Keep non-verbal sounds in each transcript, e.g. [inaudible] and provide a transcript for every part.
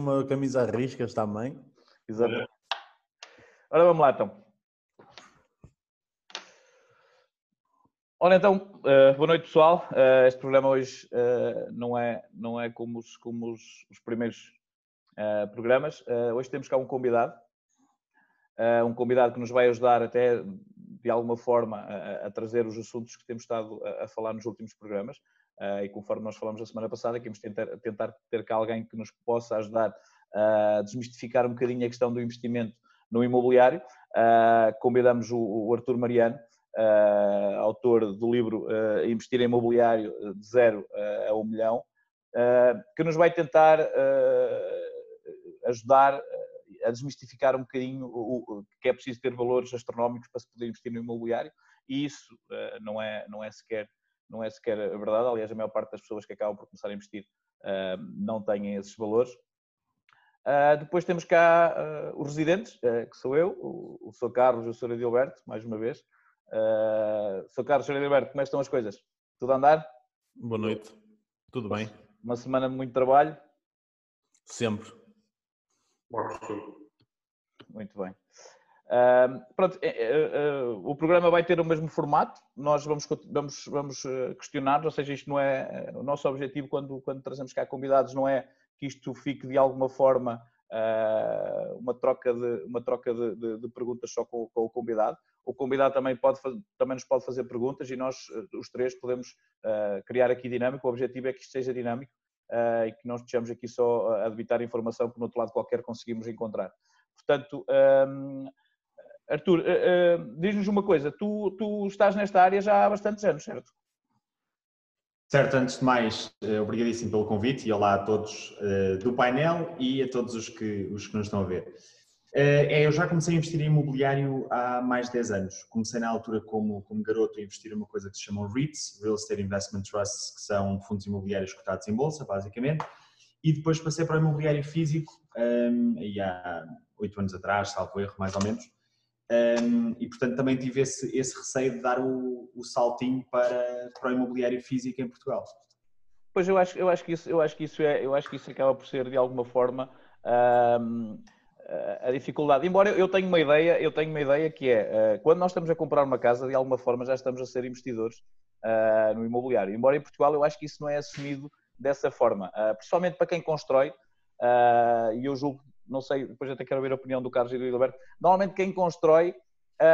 uma camisa a riscas também. Exatamente. Ora, vamos lá então. Ora então, uh, boa noite pessoal. Uh, este programa hoje uh, não, é, não é como os, como os, os primeiros programas. hoje temos cá um convidado, um convidado que nos vai ajudar até de alguma forma a, a trazer os assuntos que temos estado a, a falar nos últimos programas. E conforme nós falamos a semana passada, queremos tentar, tentar ter cá alguém que nos possa ajudar a desmistificar um bocadinho a questão do investimento no imobiliário. convidamos o, o Artur Mariano, uh, autor do livro Investir em Imobiliário de zero a um milhão, que nos vai tentar ajudar a desmistificar um bocadinho o, que é preciso ter valores astronómicos para se poder investir no imobiliário e isso não é não é sequer não é sequer a verdade. Aliás, a maior parte das pessoas que acabam por começar a investir não têm esses valores. depois temos cá os residentes, que sou eu, o, o Sr. Carlos e o Sr. Adilberto, mais uma vez. Uh, Sr. Carlos Sr. Alberto, como é estão as coisas? Tudo a andar? Boa noite. Tudo bem. Uma semana de muito trabalho? Sempre. Muito bem. Pronto, uh, uh, o programa vai ter o mesmo formato, nós vamos, vamos, vamos questionar, ou seja, isto não é o nosso objetivo quando, quando trazemos cá convidados, não é que isto fique de alguma forma uma troca de, uma troca de, de, de perguntas só com, com, o convidado. O convidado também, pode, também nos pode fazer perguntas e nós, eh, os três, podemos uh, criar aqui dinâmico. O objetivo é que isto seja dinâmico uh, e que não estejamos aqui só a debitar informação que no outro lado qualquer conseguimos encontrar. Portanto, um, Artur, uh, diz-nos uma coisa, tu, tu estás nesta área já há bastantes anos, certo? Certo, antes de mais, obrigadíssimo pelo convite e olá a todos do painel e a todos os que, os que nos estão a ver. Eh, é, eu já comecei a investir em imobiliário há mais de 10 anos. Comecei na altura como, como garoto a investir em uma coisa que se chama REITs, Real Estate Investment Trusts, que são fundos imobiliários cotados em bolsa, basicamente. E depois passei para o imobiliário físico, um, aí há 8 anos atrás, salvo erro, mais ou menos. Um, e portanto também tive esse, esse receio de dar o, o, saltinho para, para o imobiliário físico em Portugal. Pois eu acho, eu acho que isso, eu acho que isso é, eu acho que isso acaba por ser de alguma forma um, a dificuldade. Embora eu tenha uma ideia, eu tenho uma ideia que é eh, quando nós estamos a comprar uma casa, de alguma forma já estamos a ser investidores uh, no imobiliário. Embora em Portugal eu acho que isso não é assumido dessa forma, uh, principalmente para quem constrói. Uh, e eu julgo, não sei, depois até quero ver a opinião do Carlos e do Gilberto. Normalmente quem constrói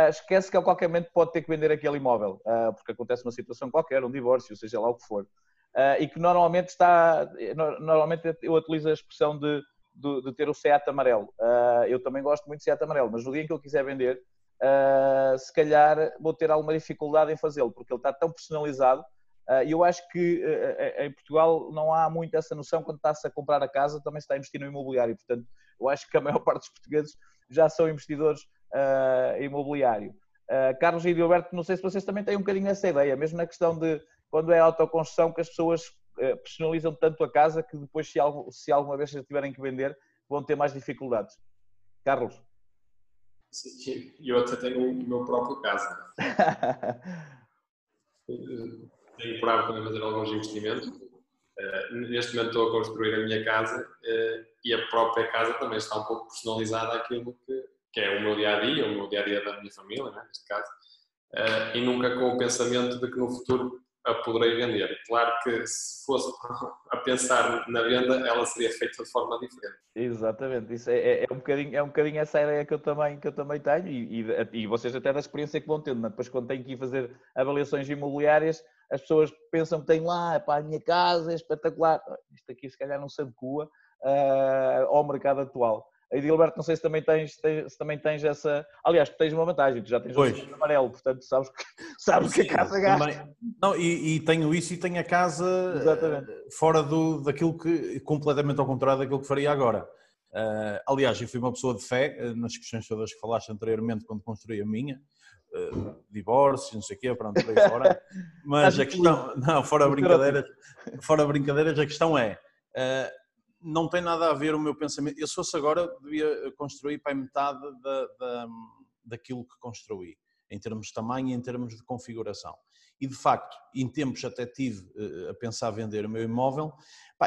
esquece que a qualquer momento pode ter que vender aquele imóvel, porque acontece uma situação qualquer, um divórcio, seja lá o que for. e que normalmente está, normalmente eu utilizo a expressão de de, de ter o Seat amarelo. Uh, eu também gosto muito de Seat amarelo, mas no dia em que eu quiser vender, uh, se calhar vou ter alguma dificuldade em fazê-lo, porque ele está tão personalizado. E eu acho que em Portugal não há muito essa noção quando está-se a comprar a casa, também se está a investir no imobiliário. Portanto, eu acho que a maior [laughs] parte dos portugueses já são investidores imobiliário. Carlos e Gilberto, não sei se vocês também têm um bocadinho essa ideia, mesmo na questão de quando é autoconstrução, que as pessoas eh, personalizam tanto a casa que depois, se, algo, se alguma vez tiverem que vender, vão ter mais dificuldades. Carlos? Sim, eu até tenho o meu próprio casa. [laughs] tenho por hábito também fazer alguns investimentos. Uh, neste momento estou a construir a minha casa uh, e a própria casa também está um pouco personalizada àquilo que, que é o meu dia a dia, o meu dia a dia da minha família, né, neste caso, uh, e nunca com o pensamento de que no futuro a poderei vender. Claro que se fosse [laughs] a pensar na venda, ela seria feita de forma diferente. Exatamente, isso é, é, é um, bocadinho, é um bocadinho essa ideia que eu também, que eu também tenho e, e, e vocês até da experiência que vão tendo, né? depois quando têm que ir fazer avaliações imobiliárias, as pessoas pensam que têm lá, para a minha casa, é espetacular, isto aqui se calhar não se adequa uh, ao mercado atual. Aí, Gilberto, não sei se também tens, tens, se também tens essa. Aliás, tu tens uma vantagem, tu já tens pois. o amarelo, portanto sabes que, [laughs] sabes Sim, que a casa gasta. Não, e, e, tenho isso e tenho a casa Exatamente. fora do, daquilo que. completamente ao contrário daquilo que faria agora. Uh, aliás, eu fui uma pessoa de fé uh, nas questões todas que falaste anteriormente quando construí a minha. Uh, divórcio, não sei o quê, pronto, por aí fora. [laughs] Mas a questão, não, fora brincadeiras, fora brincadeiras, a questão é, não tem nada a ver o meu pensamento. Eu, se fosse agora, devia construir para metade da, da, daquilo que construí, em termos de tamanho e em termos de configuração. E de facto, em tempos até tive uh, a pensar vender o meu imóvel,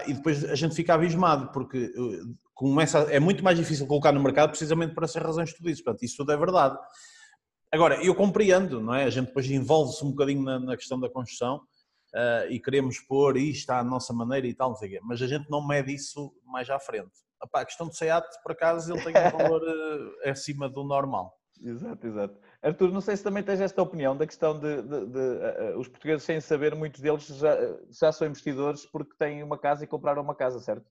e depois a gente fica abismado, porque uh, começa é muito mais difícil colocar no mercado precisamente por essas razões que tu dizes. Portanto, isso tudo é verdade. Agora, eu compreendo, não é? A gente depois envolve-se um bocadinho na, na, questão da construção uh, e queremos pôr isto à nossa maneira e tal, não sei o quê, mas a gente não mede isso mais à frente. Epá, a questão do SEAT, por acaso, ele tem um [laughs] valor uh, acima do normal. Exato, exato. Artur, não sei se também tens esta opinião da questão de, de, de uh, os portugueses, sem saber, muitos deles já, já são investidores porque têm uma casa e compraram uma casa, certo?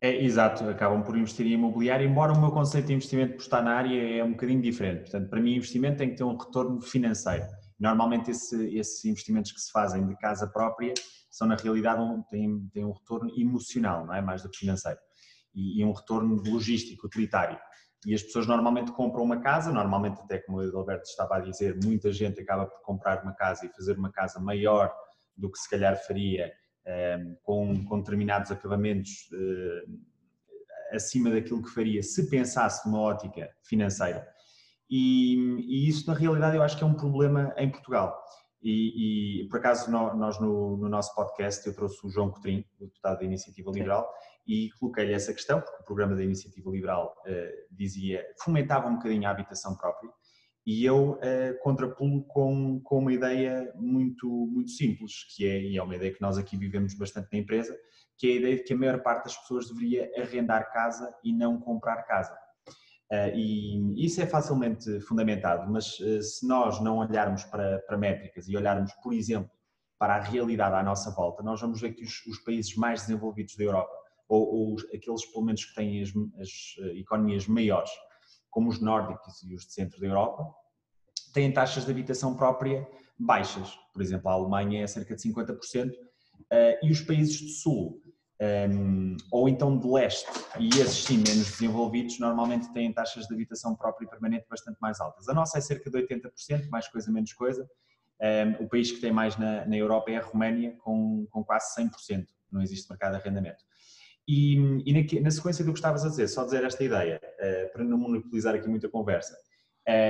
É, exato, acabam por investir em imobiliário, embora o meu conceito de investimento por estar na área é um bocadinho diferente. Portanto, para mim, investimento tem que ter um retorno financeiro. Normalmente, esse, esses investimentos que se fazem de casa própria são, na realidade, um, têm, têm um retorno emocional, não é? Mais do que financeiro. E, e um retorno logístico, utilitário. E as pessoas normalmente compram uma casa, normalmente, até como o Adalberto estava a dizer, muita gente acaba por comprar uma casa e fazer uma casa maior do que se calhar faria Ehm, com, com determinados acabamentos eh, acima daquilo que faria se pensasse numa ótica financeira. E, e, isso, na realidade, eu acho que é um problema em Portugal. E, e por acaso, nós no, no, nosso podcast, eu trouxe o João Cotrim, deputado da Iniciativa Liberal, e coloquei-lhe essa questão, porque o programa da Iniciativa Liberal uh, dizia, fomentava um bocadinho a habitação própria, e eu uh, contrapulo com, com uma ideia muito, muito simples, que é, e é uma ideia que nós aqui vivemos bastante na empresa, que é a ideia de que a maior parte das pessoas deveria arrendar casa e não comprar casa. Uh, e isso é facilmente fundamentado, mas uh, se nós não olharmos para, para métricas e olharmos, por exemplo, para a realidade à nossa volta, nós vamos ver que os, os países mais desenvolvidos da Europa, ou, ou, aqueles pelo menos que têm as, as economias maiores, como os nórdicos e os de centro da Europa, têm taxas de habitação própria baixas. Por exemplo, a Alemanha é cerca de 50%, eh, e os países do Sul, ehm, ou então de Leste, e esses sim menos desenvolvidos, normalmente têm taxas de habitação própria e permanente bastante mais altas. A nossa é cerca de 80%, mais coisa menos coisa. Ehm, o país que tem mais na, na Europa é a Roménia, com, com quase 100%. Não existe mercado de arrendamento. E, e na, na, sequência do que estavas a dizer, só dizer esta ideia, uh, para não monopolizar aqui muita conversa,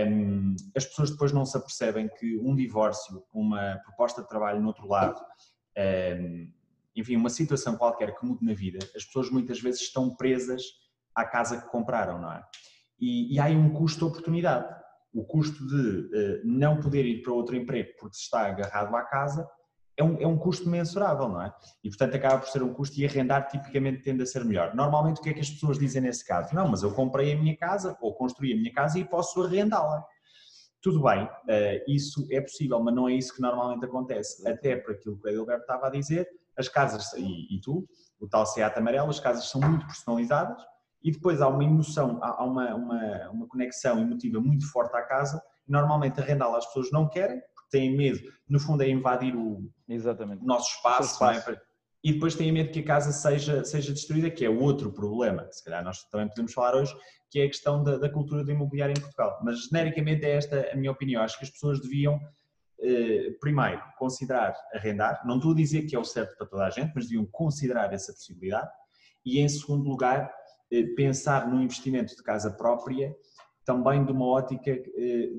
um, as pessoas depois não se apercebem que um divórcio, uma proposta de trabalho no outro lado, um, enfim, uma situação qualquer que mude na vida, as pessoas muitas vezes estão presas à casa que compraram, não é? E, e há aí um custo de oportunidade. O custo de uh, não poder ir para outro emprego porque se está agarrado à casa é um, é um custo mensurável, não é? E portanto acaba por ser um custo e arrendar tipicamente tende a ser melhor. Normalmente o que é que as pessoas dizem nesse caso? Não, mas eu comprei a minha casa ou construí a minha casa e posso arrendá-la. Tudo bem, eh, isso é possível, mas não é isso que normalmente acontece. Até por aquilo que o Edilberto estava a dizer, as casas, e, e tu, o tal Seat amarelo, as casas são muito personalizadas e depois há uma emoção, há uma, uma, uma conexão emotiva muito forte à casa. Normalmente arrendá-la as pessoas não querem, têm medo, no fundo, é invadir o, o nosso espaço, o espaço. É? e depois têm medo que a casa seja, seja destruída, que é outro problema, se calhar nós também podemos falar hoje, que é a questão da, da cultura do imobiliário em Portugal. Mas genericamente é esta a minha opinião. Acho que as pessoas deviam, primeiro, considerar arrendar, não estou a dizer que é o certo para toda a gente, mas deviam considerar essa possibilidade, e em segundo lugar, eh, pensar no investimento de casa própria também de uma ótica eh,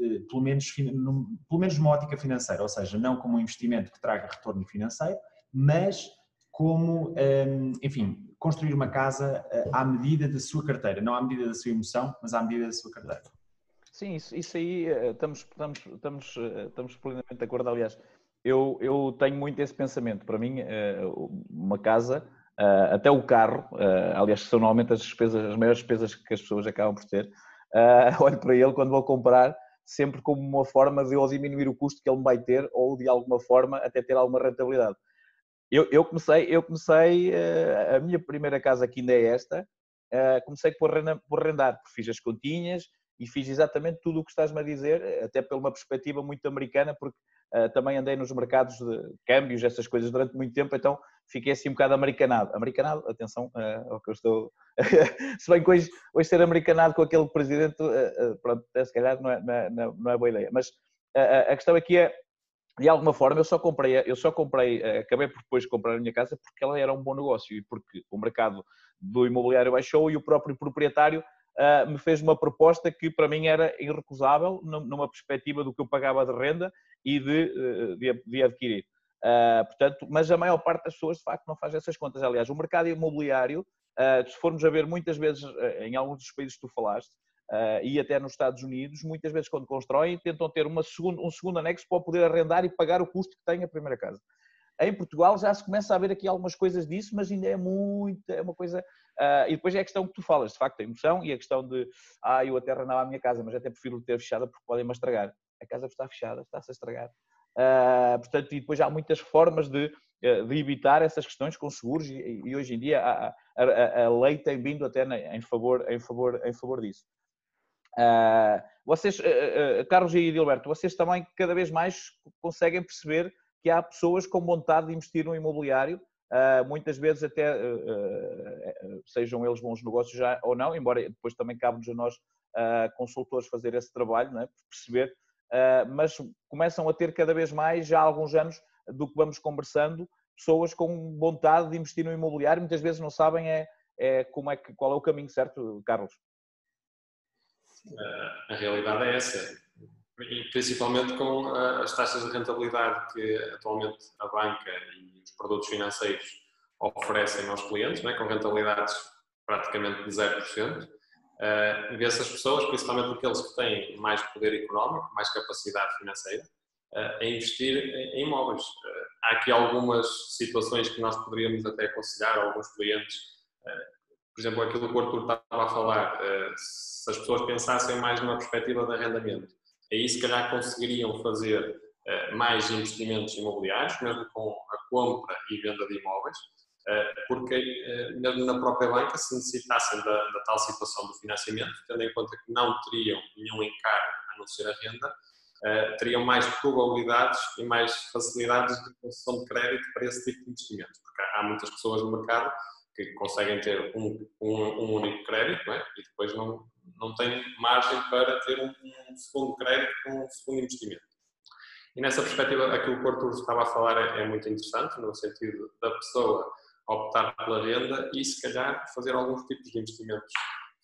eh, pelo menos, pelo menos uma ótica financeira, ou seja, não como um investimento que traga retorno financeiro, mas como, ehm, enfim, construir uma casa eh, à medida da sua carteira, não à medida da sua emoção, mas à medida da sua carteira. Sim, isso, isso aí eh, estamos, estamos, estamos, estamos plenamente de acordo. Aliás, eu, eu tenho muito esse pensamento. Para mim, uma casa, até o carro, aliás, são normalmente as despesas, as maiores despesas que as pessoas acabam por ter. [laughs] Olho para ele quando vou comprar sempre como uma forma de ou diminuir o custo que ele me vai ter ou de alguma forma até ter alguma rentabilidade. Eu, eu comecei, eu comecei a minha primeira casa que ainda é esta, comecei por, por arrendar, porque fiz as continhas e fiz exatamente tudo o que estás-me a dizer, até pela uma perspectiva muito americana, porque uh, também andei nos mercados de câmbios, essas coisas durante muito tempo, então fiquei assim um bocado americanado. Americanado, atenção uh, ao que eu estou. [laughs] se bem que hoje, hoje ser americanado com aquele presidente, uh, pronto, se calhar não é, não é, não é boa ideia. Mas a questão aqui é, de alguma forma, eu só comprei, eu só comprei, acabei por depois comprar a minha casa porque ela era um bom negócio e porque o mercado do imobiliário baixou e o próprio proprietário me fez uma proposta que para mim era irrecusável numa perspectiva do que eu pagava de renda e de, de, de adquirir. Uh, portanto, mas a maior parte das pessoas de facto não faz essas contas. Aliás, o mercado imobiliário se formos a ver muitas vezes em alguns dos países que tu falaste, Uh, e até nos Estados Unidos, muitas vezes quando constroem, tentam ter uma um segundo anexo para poder arrendar e pagar o custo que tem a primeira casa. Em Portugal já se começa a ver aqui algumas coisas disso, mas ainda é muito, é uma coisa. Uh, e depois é a questão que tu falas, de facto, a emoção e a questão de, ah, eu até arrendava a minha casa, mas até prefiro ter fechada porque podem-me estragar. A casa está fechada, está-se a estragar. Uh, portanto, e depois há muitas formas de, de evitar essas questões com seguros e, e hoje em dia a, a, a, lei tem vindo até em favor, em favor, em favor disso. Uh, vocês, uh, Carlos e Edilberto, vocês também cada vez mais conseguem perceber que há pessoas com vontade de investir no imobiliário, muitas vezes até sejam eles bons negócios já ou não, embora depois também cabe-nos a nós consultores fazer esse trabalho, é? perceber, mas começam a ter cada vez mais, já há alguns anos, do que vamos conversando, pessoas com vontade de investir no imobiliário, muitas vezes não sabem é, é como é que, qual é o caminho certo, Carlos a realidade é essa. E principalmente com as taxas de rentabilidade que atualmente a banca e os produtos financeiros oferecem aos clientes, né, com rentabilidades praticamente de 0%, uh, vê-se as pessoas, principalmente aqueles que têm mais poder económico, mais capacidade financeira, uh, a investir em, imóveis. Uh, há aqui algumas situações que nós poderíamos até aconselhar a alguns clientes, por exemplo, aquilo que o Arthur estava a falar, se as pessoas pensassem mais numa perspectiva de arrendamento, aí se calhar conseguiriam fazer uh, mais investimentos imobiliários, mesmo com a compra e venda de imóveis, uh, porque mesmo na própria banca, se necessitassem da, da, tal situação do financiamento, tendo em conta que não teriam nenhum encargo a não ser a renda, teriam mais probabilidades e mais facilidades de concessão de crédito para esse tipo de investimentos, porque há muitas pessoas no mercado que conseguem ter um, um, um único crédito é? e depois não, não têm margem para ter um, um, segundo crédito com um segundo investimento. E nessa perspectiva, aquilo que o Arthur estava a falar é, é muito interessante, no sentido da pessoa optar pela renda e, se calhar, fazer alguns tipos de investimentos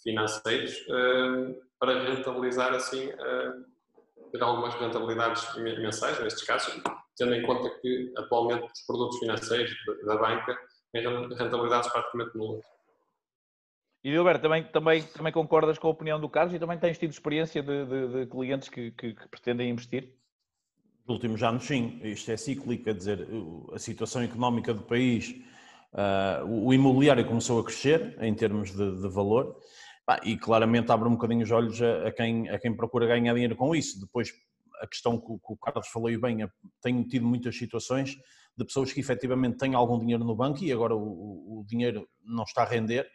financeiros uh, para rentabilizar, assim, uh, ter algumas rentabilidades mensais, nestes casos, tendo em conta que, atualmente, os produtos financeiros da banca rentabilidades praticamente nulas. E Gilberto, também, também, também concordas com a opinião do Carlos e também tens tido experiência de, de, de clientes que, que, que, pretendem investir? Nos últimos anos, sim. Isto é cíclico, quer dizer, a situação económica do país, uh, o imobiliário começou a crescer em termos de, de valor e claramente abre um bocadinho os olhos a, a, quem, a quem procura ganhar dinheiro com isso. Depois, a questão que, que o Carlos falou e bem, tenho tido muitas situações de pessoas que efetivamente têm algum dinheiro no banco e agora o, o dinheiro não está a render,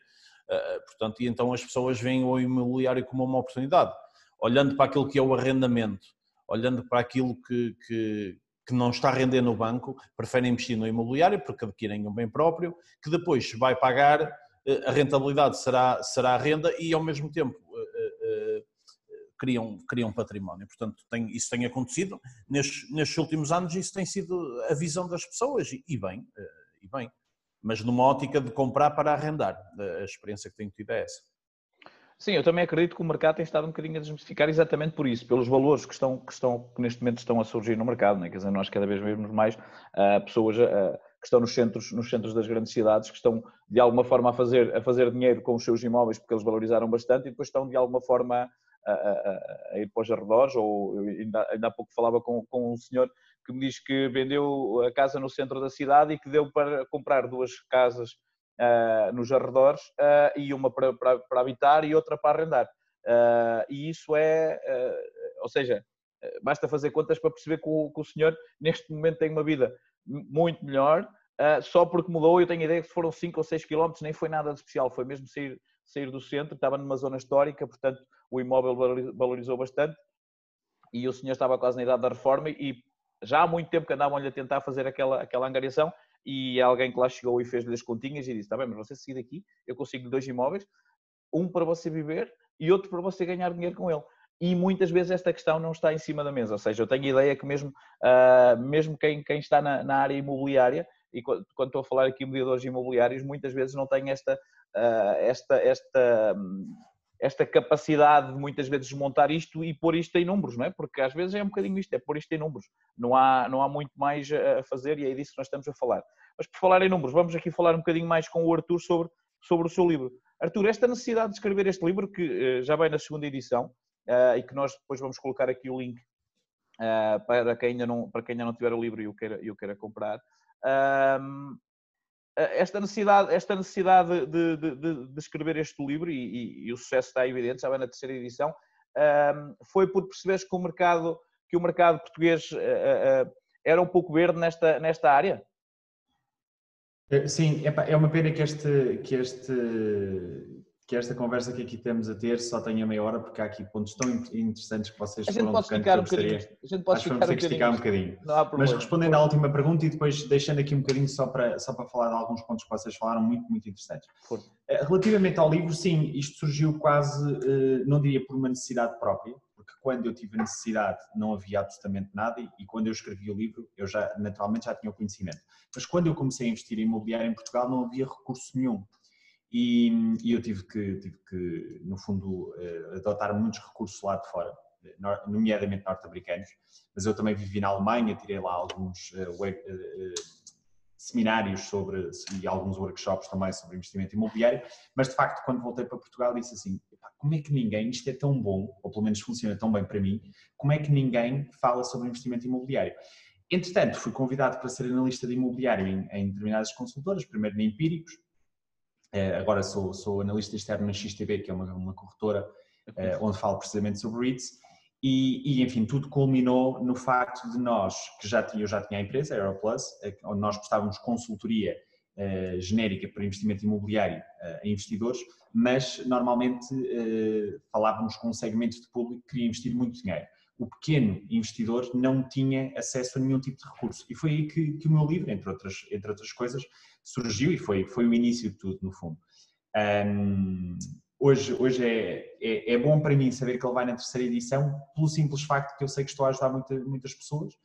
portanto, e então as pessoas veem o imobiliário como uma oportunidade. Olhando para aquilo que é o arrendamento, olhando para aquilo que, que, que não está a render no banco, preferem investir no imobiliário porque adquirem um bem próprio, que depois vai pagar, uh, a rentabilidade será, será a renda e ao mesmo tempo uh, criam, criam património. Portanto, tem, isso tem acontecido. Nestes, nestes últimos anos, isso tem sido a visão das pessoas, e, e bem, e bem. Mas numa ótica de comprar para arrendar. A experiência que tenho tido é essa. Sim, eu também acredito que o mercado tem estado um bocadinho a desmistificar exatamente por isso, pelos valores que estão, que estão que neste momento estão a surgir no mercado, né? quer dizer, nós cada vez vemos mais uh, pessoas uh, que estão nos centros, nos centros das grandes cidades, que estão de alguma forma a fazer, a fazer dinheiro com os seus imóveis porque eles valorizaram bastante e depois estão de alguma forma a, a, a ir para os arredores, ou ainda, ainda há pouco falava com, com um senhor que me diz que vendeu a casa no centro da cidade e que deu para comprar duas casas uh, nos arredores uh, e uma para, para, para, habitar e outra para arrendar. Uh, e isso é, ou seja, basta fazer contas para perceber que o, que o senhor neste momento tem uma vida muito melhor, só porque mudou, eu tenho a ideia que foram 5 ou 6 quilómetros, nem foi nada de especial, foi mesmo sair, sair do centro, estava numa zona histórica, portanto o imóvel valorizou bastante. E o senhor estava quase na idade da reforma e já há muito tempo que andavam-lhe a tentar fazer aquela, aquela angariação e alguém que lá chegou e fez-lhe as continhas e disse, está bem, mas você seguir daqui, eu consigo dois imóveis, um para você viver e outro para você ganhar dinheiro com ele. E muitas vezes esta questão não está em cima da mesa, ou seja, eu tenho a ideia que mesmo, uh, mesmo quem, quem está na, na, área imobiliária, e quando, quando, estou a falar aqui de mediadores imobiliários, muitas vezes não tem esta, uh, esta, esta, esta capacidade de muitas vezes desmontar isto e pôr isto em números, não é? Porque às vezes é um bocadinho isto, é pôr isto em números. Não há, não há muito mais a fazer e é disso que nós estamos a falar. Mas por falar em números, vamos aqui falar um bocadinho mais com o Arthur sobre sobre o seu livro. Artur, esta necessidade de escrever este livro, que já vai na segunda edição, e que nós depois vamos colocar aqui o link para, quem ainda não, para quem ainda não tiver o livro e o queira, e o queira comprar, esta necessidade, esta necessidade de, de, de, escrever este livro, e, e, e, o sucesso está evidente, já vai na terceira edição, foi por perceberes que o mercado, que o mercado português era um pouco verde nesta, nesta área? Eh, sim, é uma pena que este, que este que esta conversa que aqui estamos a ter só tenha meia hora, porque há aqui pontos tão interessantes que vocês a gente pode ficar um bocadinho. A gente pode Acho que vamos ter que esticar um bocadinho. Mas respondendo à última pergunta e depois deixando aqui um bocadinho só para, só para falar de alguns pontos que vocês falaram muito, muito interessantes. Por. Eh, relativamente ao livro, sim, isto surgiu quase, eh, não diria por uma necessidade própria, porque quando eu tive a necessidade não havia absolutamente nada e quando eu escrevi o livro eu já naturalmente já tinha o conhecimento. Mas quando eu comecei a investir em imobiliário em Portugal não havia recurso nenhum. E, e eu tive que, tive que, no fundo, eh, adotar muitos recursos lá de fora, nomeadamente norte-americanos, mas eu também vivi na Alemanha, tirei lá alguns uh, uh, seminários sobre, e alguns workshops também sobre investimento imobiliário, mas de facto quando voltei para Portugal disse assim, como é que ninguém, isto é tão bom, ou pelo menos funciona tão bem para mim, como é que ninguém fala sobre investimento imobiliário? Entretanto, fui convidado para ser analista de imobiliário em, em determinadas consultoras, primeiro na Empíricos, eh, agora sou, sou analista externo na XTB, que é uma, uma corretora eh, onde falo precisamente sobre REITs, e, e, enfim, tudo culminou no facto de nós, que já tinha, eu já tinha a empresa, a Aeroplus, eh, onde nós prestávamos consultoria genérica para investimento imobiliário a investidores, mas normalmente falávamos com um segmento de público que queria investir muito dinheiro. O pequeno investidor não tinha acesso a nenhum tipo de recurso. E foi aí que, que o meu livro, entre outras, entre outras coisas, surgiu e foi, foi o início de tudo, no fundo. Um, hoje hoje é, é, é, bom para mim saber que ele vai na terceira edição, pelo simples facto que eu sei que estou a ajudar muita, muitas pessoas,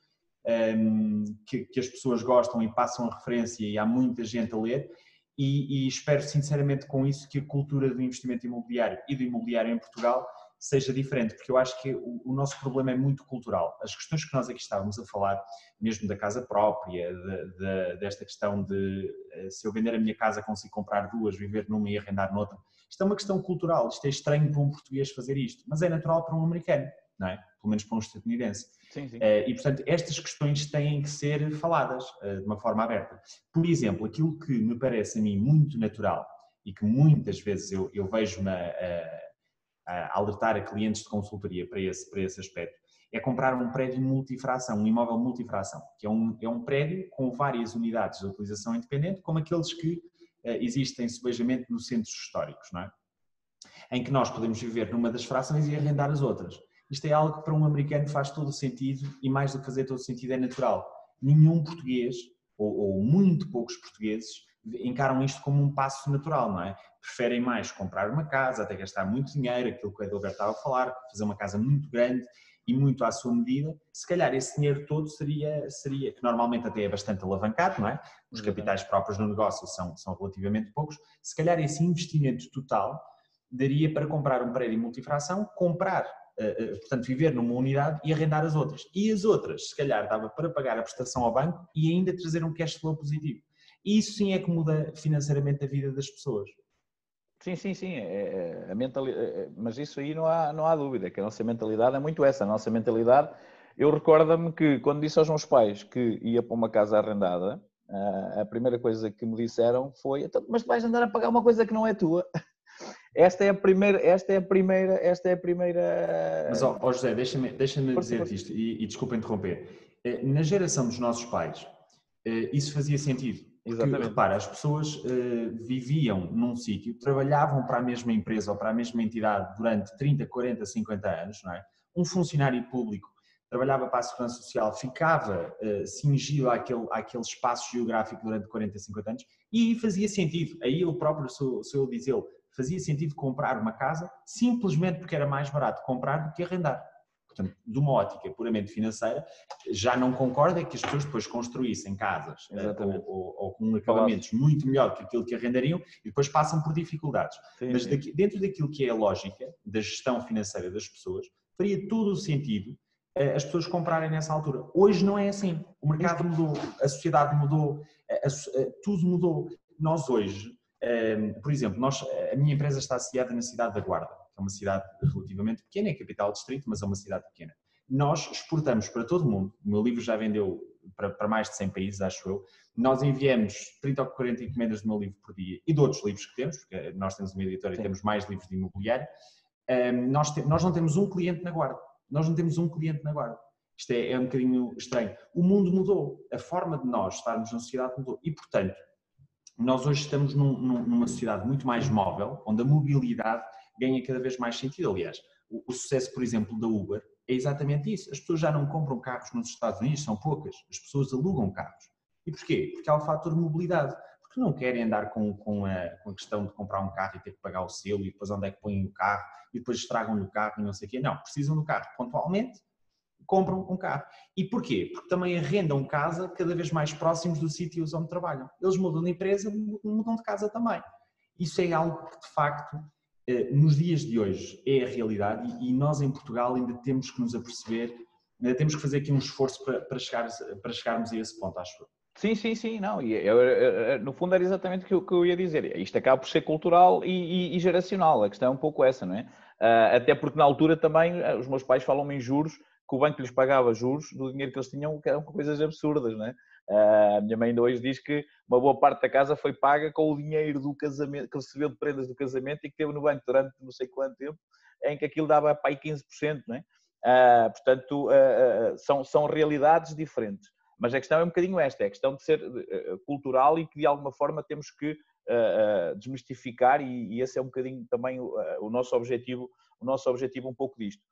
um, que, que, as pessoas gostam e passam a referência e há muita gente a ler. E, e espero sinceramente com isso que a cultura do investimento imobiliário e do imobiliário em Portugal seja diferente, porque eu acho que o, o, nosso problema é muito cultural. As questões que nós aqui estávamos a falar, mesmo da casa própria, de, de, desta questão de eh, se eu vender a minha casa consigo comprar duas, viver numa e arrendar noutra, isto é uma questão cultural. Isto é estranho para um português fazer isto, mas é natural para um americano, não é? Pelo menos para um estadunidense. Sim, sim. Eh, e, portanto, estas questões têm que ser faladas eh, de uma forma aberta. Por exemplo, aquilo que me parece a mim muito natural e que muitas vezes eu, eu vejo-me a alertar a clientes de consultoria para esse, para esse aspecto, é comprar um prédio multifração, um imóvel multifração, que é um, é um prédio com várias unidades de utilização independente, como aqueles que uh, existem subejamente nos centros históricos, não é? Em que nós podemos viver numa das frações e arrendar as outras. Isto é algo que para um americano faz todo o sentido e mais do que fazer todo o sentido é natural. Nenhum português, ou, ou muito poucos portugueses, encaram isto como um passo natural, não é? Preferem mais comprar uma casa, até gastar muito dinheiro, aquilo que o Edilberto estava a falar, fazer uma casa muito grande e muito à sua medida. Se calhar esse dinheiro todo seria, seria que normalmente até é bastante alavancado, não é? Os capitais próprios no negócio são, são relativamente poucos. Se calhar esse investimento total daria para comprar um prédio multifração, comprar eh, eh, portanto, viver numa unidade e arrendar as outras. E as outras, se calhar, dava para pagar a prestação ao banco e ainda trazer um cash flow positivo. E isso sim é que muda financeiramente a vida das pessoas. Sim, sim, sim. É, é, a mentalidade, é, é, mas isso aí não há, não há dúvida, que a nossa mentalidade é muito essa. A nossa mentalidade, eu recordo-me que quando disse aos meus pais que ia para uma casa arrendada, a primeira coisa que me disseram foi: então, mas tu vais andar a pagar uma coisa que não é tua. [laughs] Esta é a primeira, esta é a primeira, esta é a primeira. Mas ó, ó José, deixa-me deixa dizer-te isto e, e desculpa interromper. Eh, na geração dos nossos pais, eh, isso fazia sentido porque, Exatamente. repara, as pessoas uh, viviam num sítio, trabalhavam para a mesma empresa ou para a mesma entidade durante 30, 40, 50 anos, não é? Um funcionário público trabalhava para a Segurança Social, ficava uh, cingido àquele, àquele espaço geográfico durante 40, 50 anos e fazia sentido, aí eu próprio sou, sou eu dizê-lo, fazia sentido comprar uma casa simplesmente porque era mais barato comprar do que arrendar. Portanto, de uma ótica puramente financeira, já não concorda que as pessoas depois construíssem casas eh, ou, ou, ou, com acabamentos muito melhor que aquilo que arrendariam e depois passam por dificuldades. Sim, Mas daqui, dentro daquilo que é a lógica da gestão financeira das pessoas, faria todo o sentido eh, as pessoas comprarem nessa altura. Hoje não é assim. O mercado mudou, a sociedade mudou, a, a, tudo mudou. Nós hoje por exemplo, nós, a minha empresa está assediada na cidade da Guarda, é uma cidade relativamente pequena, é capital distrito, mas é uma cidade pequena. Nós exportamos para todo o mundo, o meu livro já vendeu para, para mais de 100 países, acho eu, nós enviamos 30 ou 40 encomendas do meu livro por dia e de outros livros que temos, porque nós temos uma editora Sim. e temos mais livros de imobiliário. Um, nós, te, nós não temos um cliente na guarda. Nós não temos um cliente na guarda. Isto é, é um bocadinho estranho. O mundo mudou, a forma de nós estarmos na sociedade mudou e, portanto, nós hoje estamos num, numa sociedade muito mais móvel, onde a mobilidade ganha cada vez mais sentido. Aliás, o, o, sucesso, por exemplo, da Uber é exatamente isso. As pessoas já não compram carros nos Estados Unidos, são poucas. As pessoas alugam carros. E porquê? Porque há o fator de mobilidade. Porque não querem andar com, com, a, com a questão de comprar um carro e ter que pagar o selo e depois onde é que põem o carro e depois estragam o carro e não sei o quê. Não, precisam do carro pontualmente, compram um carro. E porquê? Porque também arrendam casa cada vez mais próximos dos sítios onde trabalham. Eles mudam de empresa, mudam de casa também. Isso é algo que, de facto, nos dias de hoje é a realidade e nós em Portugal ainda temos que nos aperceber, ainda temos que fazer aqui um esforço para, para, chegar, para chegarmos a esse ponto, acho eu. Sim, sim, sim, não. E eu, eu, no fundo era exatamente o que eu ia dizer. Isto acaba por ser cultural e, e, e geracional. A questão é um pouco essa, não é? Uh, até porque na altura também uh, os meus pais falam-me em juros que o banco lhes pagava juros do dinheiro que eles tinham, que eram coisas absurdas, não é? Uh, a minha mãe ainda hoje diz que uma boa parte da casa foi paga com o dinheiro do casamento, que recebeu de prendas do casamento e que teve no banco durante não sei quanto tempo, em que aquilo dava para aí 15%, não é? Uh, portanto, uh, são, são realidades diferentes. Mas a questão é um bocadinho esta, é a questão de ser cultural e que de alguma forma temos que desmistificar e, e, esse é um bocadinho também o, o, nosso objetivo, o nosso objetivo um pouco disto.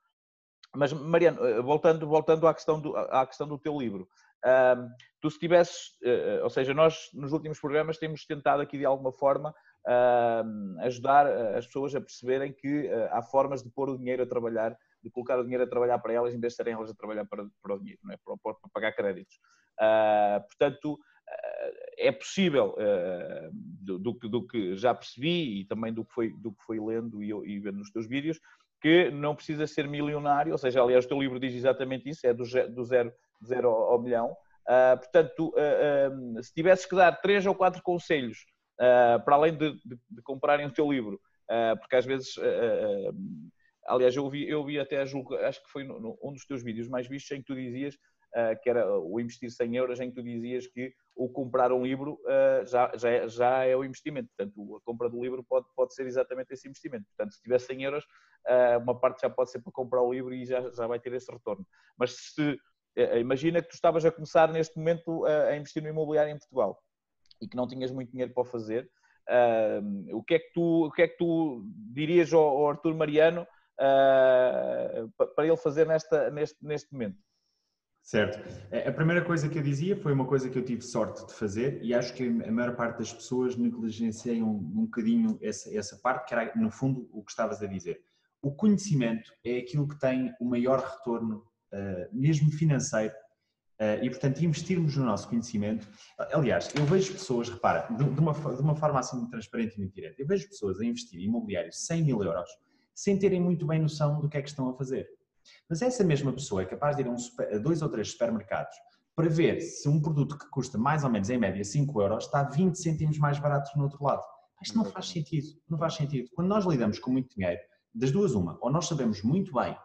Mas Mariano, voltando, voltando à, questão do, à questão do teu livro, um, tu se tivesses, uh, ou seja, nós nos últimos programas temos tentado aqui de alguma forma uh, ajudar as pessoas a perceberem que uh, há formas de pôr o dinheiro a trabalhar, de colocar o dinheiro a trabalhar para elas em vez de serem elas a trabalhar para, para o dinheiro, não é? para, para, pagar créditos. portanto, é possível, do, do, do que já percebi e também do que foi, do que foi lendo e, e vendo nos teus vídeos, que não precisa ser milionário, ou seja, aliás, o teu livro diz exatamente isso, é do, do zero zero ao milhão. Uh, portanto, uh, uh, se tivesses que dar três ou quatro conselhos, para além de, de, de, comprarem o teu livro, porque às vezes, aliás, eu vi, eu vi até, julgo, acho que foi no, no, um dos teus vídeos mais vistos, em que tu dizias que era o investir 100 euros, em que tu dizias que o comprar um livro já, já, é, já é o investimento. Portanto, a compra do livro pode, pode ser exatamente esse investimento. Portanto, se tiver 100 euros, uma parte já pode ser para comprar o livro e já, já vai ter esse retorno. Mas se imagina que tu estavas a começar neste momento a investir no imobiliário em Portugal e que não tinhas muito dinheiro para fazer. O, que é que tu, o que é que tu dirias ao, Arthur Mariano uh, para ele fazer nesta, neste, neste momento? Certo. A primeira coisa que eu dizia foi uma coisa que eu tive sorte de fazer e acho que a maior parte das pessoas negligenciam um bocadinho essa, essa parte, que era, no fundo, o que estavas a dizer. O conhecimento é aquilo que tem o maior retorno eh, mesmo financeiro, uh, e portanto investirmos no nosso conhecimento. Aliás, eu vejo pessoas, repara, de, uma, de uma forma assim transparente e muito direta, eu vejo pessoas a investir em imobiliário 100 mil euros sem terem muito bem noção do que é que estão a fazer. Mas essa mesma pessoa é capaz de ir a, um super, a dois ou três supermercados para ver se um produto que custa mais ou menos em média 5 euros está 20 cêntimos mais barato no outro lado. Isto não faz sentido, não faz sentido. Quando nós lidamos com muito dinheiro, das duas uma, ou nós sabemos muito bem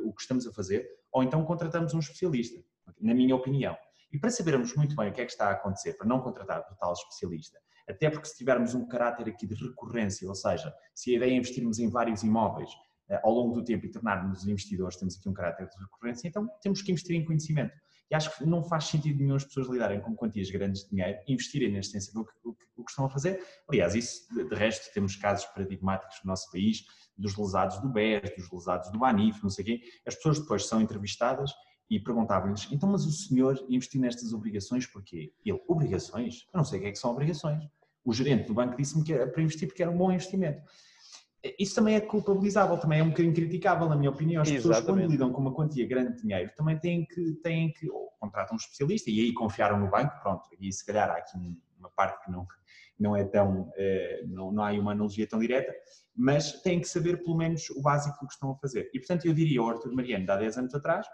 o que estamos a fazer, ou então contratamos um especialista, na minha opinião. E para sabermos muito bem o que é que está a acontecer, para não contratar o tal especialista, até porque se tivermos um caráter aqui de recorrência, ou seja, se a ideia é investirmos em vários imóveis eh, ao longo do tempo e tornarmos investidores, temos aqui um caráter de recorrência, então temos que investir em conhecimento. E acho que não faz sentido nenhum as pessoas lidarem com quantias grandes de dinheiro, investirem na essência do que, do que estão a fazer. Aliás, isso, de resto, temos casos paradigmáticos no nosso país, dos lesados do BES, dos lesados do ANIF, não sei o quê. As pessoas depois são entrevistadas e perguntavam-lhes, então, mas o senhor investiu nestas obrigações porquê? Ele, obrigações? Eu não sei o que é que são obrigações. O gerente do banco disse-me que era para investir porque era um bom investimento. Isso também é culpabilizável, também é um bocadinho criticável, na minha opinião. As pessoas, quando lidam com uma quantia grande de dinheiro, também têm que, têm que ou contratam um especialista e aí confiaram no banco, pronto, e se calhar há aqui uma parte que não, não é tão, eh, não, não há uma analogia tão direta, mas têm que saber pelo menos o básico do que estão a fazer. E portanto eu diria ao Arthur Mariano, de há 10 anos atrás,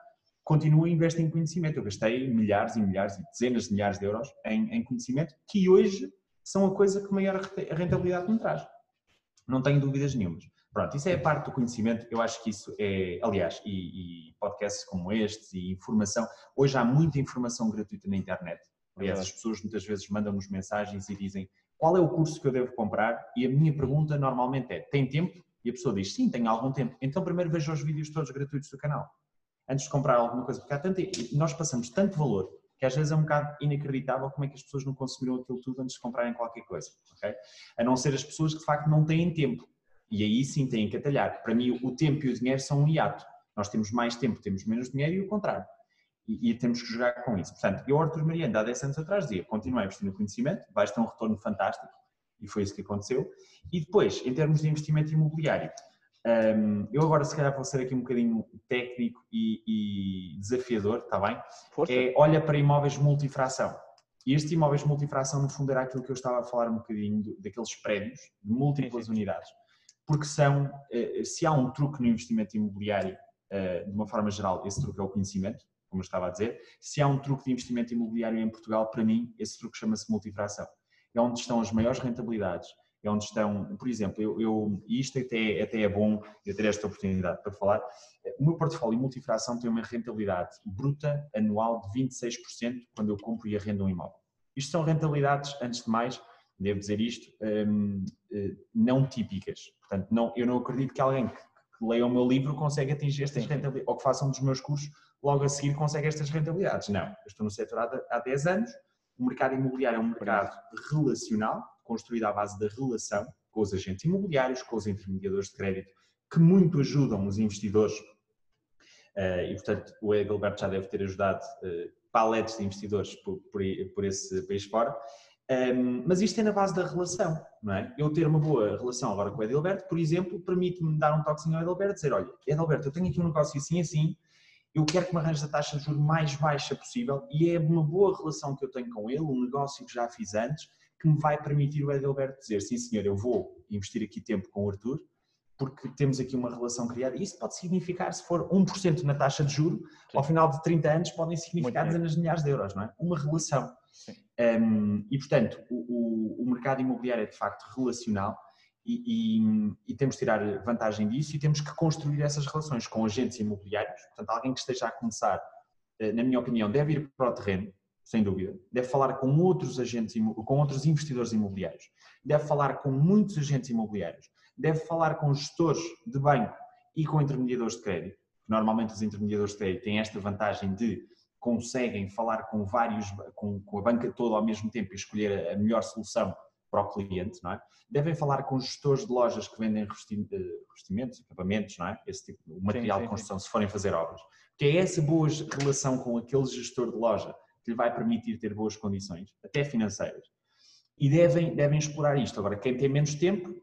continua a investir em conhecimento. Eu gastei milhares e milhares e dezenas de milhares de euros em, em conhecimento que hoje são a coisa que maior rentabilidade me traz. Não tenho dúvidas nenhumas. Pronto, isso é a parte do conhecimento. Eu acho que isso é, aliás, e, e podcasts como este e informação. Hoje há muita informação gratuita na internet. Aliás, as pessoas muitas vezes mandam-nos mensagens e dizem qual é o curso que eu devo comprar? E a minha pergunta normalmente é: tem tempo? E a pessoa diz sim, tenho algum tempo. Então primeiro veja os vídeos todos gratuitos do canal. Antes de comprar alguma coisa, porque há tanto, nós passamos tanto valor que às vezes é um bocado inacreditável como é que as pessoas não consumiram aquilo tudo antes de comprarem qualquer coisa, ok? A não ser as pessoas que de facto não têm tempo. E aí sim têm que atalhar. Para mim, o tempo e o dinheiro são um hiato. Nós temos mais tempo, temos menos dinheiro e o contrário. E, e temos que jogar com isso. Portanto, eu, Arthur Mariano, há 10 anos atrás, dizia: continua a investir no conhecimento, vais ter um retorno fantástico. E foi isso que aconteceu. E depois, em termos de investimento imobiliário, um, eu agora, se calhar, vou ser aqui um bocadinho técnico e, e desafiador, está bem? Força. É, olha para imóveis multifração. E este imóveis multifração, no fundo, era aquilo que eu estava a falar um bocadinho daqueles prédios de múltiplas sim, sim. unidades porque são, eh, se há um truque no investimento imobiliário, eh, de uma forma geral, esse truque é o conhecimento, como eu estava a dizer. Se há um truque de investimento imobiliário em Portugal, para mim, esse truque chama-se multifração. É onde estão as maiores rentabilidades, é onde estão, por exemplo, eu, eu e isto até, até é bom eu ter esta oportunidade para falar, o meu portfólio multifração tem uma rentabilidade bruta anual de 26% quando eu compro e arrendo um imóvel. Isto são rentabilidades, antes de mais, devo dizer isto, um, eh, não típicas. Portanto, não, eu não acredito que alguém que, leia o meu livro consiga atingir estas rentabilidades, ou que faça um dos meus cursos, logo a seguir consegue estas rentabilidades. Não, eu estou no setor há, há 10 anos, o mercado imobiliário é um mercado relacional, construído à base da relação com os agentes imobiliários, com os intermediadores de crédito, que muito ajudam os investidores. Eh, e, portanto, o Edilberto já deve ter ajudado eh, paletes de investidores por, por, esse país fora. Um, mas isto é na base da relação, não é? Eu ter uma boa relação agora com o Edilberto, por exemplo, permite-me dar um toquezinho ao Edilberto e dizer, olha, Edilberto, eu tenho aqui um negócio assim assim, eu quero que me arranjes a taxa de juros mais baixa possível e é uma boa relação que eu tenho com ele, um negócio que já fiz antes, que me vai permitir o Edilberto dizer, sim senhor, eu vou investir aqui tempo com o Arthur, porque temos aqui uma relação criada. Isso pode significar, se for 1% na taxa de juro, Sim. ao final de 30 anos podem significar dezenas de milhares de euros, não é? Uma relação. Um, e, portanto, o, o, o, mercado imobiliário é de facto relacional e, e, e, temos de tirar vantagem disso e temos que construir essas relações com agentes imobiliários. Portanto, alguém que esteja a começar, eh, na minha opinião, deve ir para o terreno, sem dúvida. Deve falar com outros agentes, com outros investidores imobiliários. Deve falar com muitos agentes imobiliários. Deve falar com gestores de banco e com intermediadores de crédito. Normalmente os intermediadores de crédito têm esta vantagem de conseguem falar com vários, com, com, a banca toda ao mesmo tempo e escolher a melhor solução para o cliente, não é? Devem falar com gestores de lojas que vendem eh, revestimentos, equipamentos, não é? Esse tipo, o material sim, sim, de construção, sim. se forem fazer obras. Que é essa boa relação com aquele gestor de loja que lhe vai permitir ter boas condições, até financeiras. E devem, devem explorar isto. Agora, quem tem menos tempo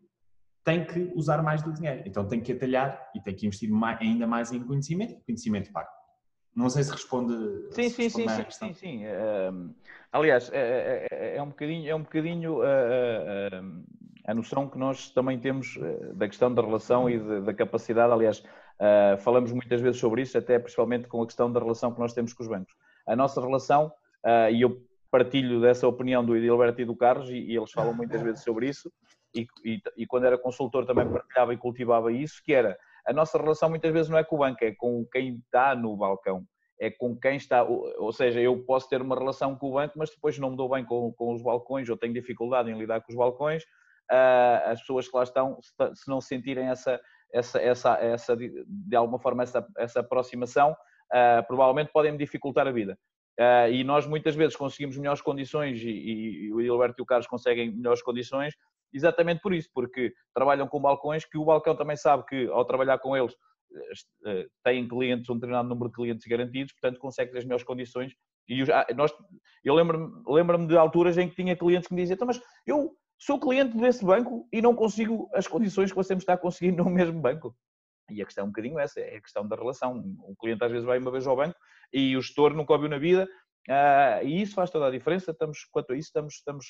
tem que usar mais do dinheiro. Então tem que atalhar e tem que investir mais, ainda mais em conhecimento, conhecimento pago. Não sei se responde. Sim, se sim, sim, sim, sim, sim. Uh, aliás, é, é, é, um bocadinho, é um bocadinho uh, uh, a noção que nós também temos da questão da relação e de, da capacidade. Aliás, falamos muitas vezes sobre isso, até principalmente com a questão da relação que nós temos com os bancos. A nossa relação, e eu partilho dessa opinião do Edilberto e do Carlos, e, e eles falam muitas vezes sobre isso, e, e, e quando era consultor também partilhava e cultivava isso, que era a nossa relação muitas vezes não é com o banco, é com quem está no balcão, é com quem está, ou seja, eu posso ter uma relação com o banco, mas depois não me dou bem com, com os balcões, ou tenho dificuldade em lidar com os balcões, uh, as pessoas que lá estão, se não sentirem essa, essa, essa, essa de alguma forma, essa, essa aproximação, uh, provavelmente podem me dificultar a vida. Uh, e nós muitas vezes conseguimos melhores condições e, e, e o Gilberto e o Carlos conseguem melhores condições exatamente por isso, porque trabalham com balcões que o balcão também sabe que ao trabalhar com eles eh, têm clientes, um determinado número de clientes garantidos, portanto consegue as melhores condições. E ah, nós, eu lembro-me lembro de alturas em que tinha clientes que me diziam, então, mas eu sou cliente desse banco e não consigo as condições que você me está a conseguir no [laughs] mesmo banco. E a questão é um bocadinho essa, é a questão da relação. O cliente às vezes vai uma vez ao banco e o gestor nunca ouviu na vida, uh, e isso faz toda a diferença. Estamos, quanto a isso, estamos, estamos,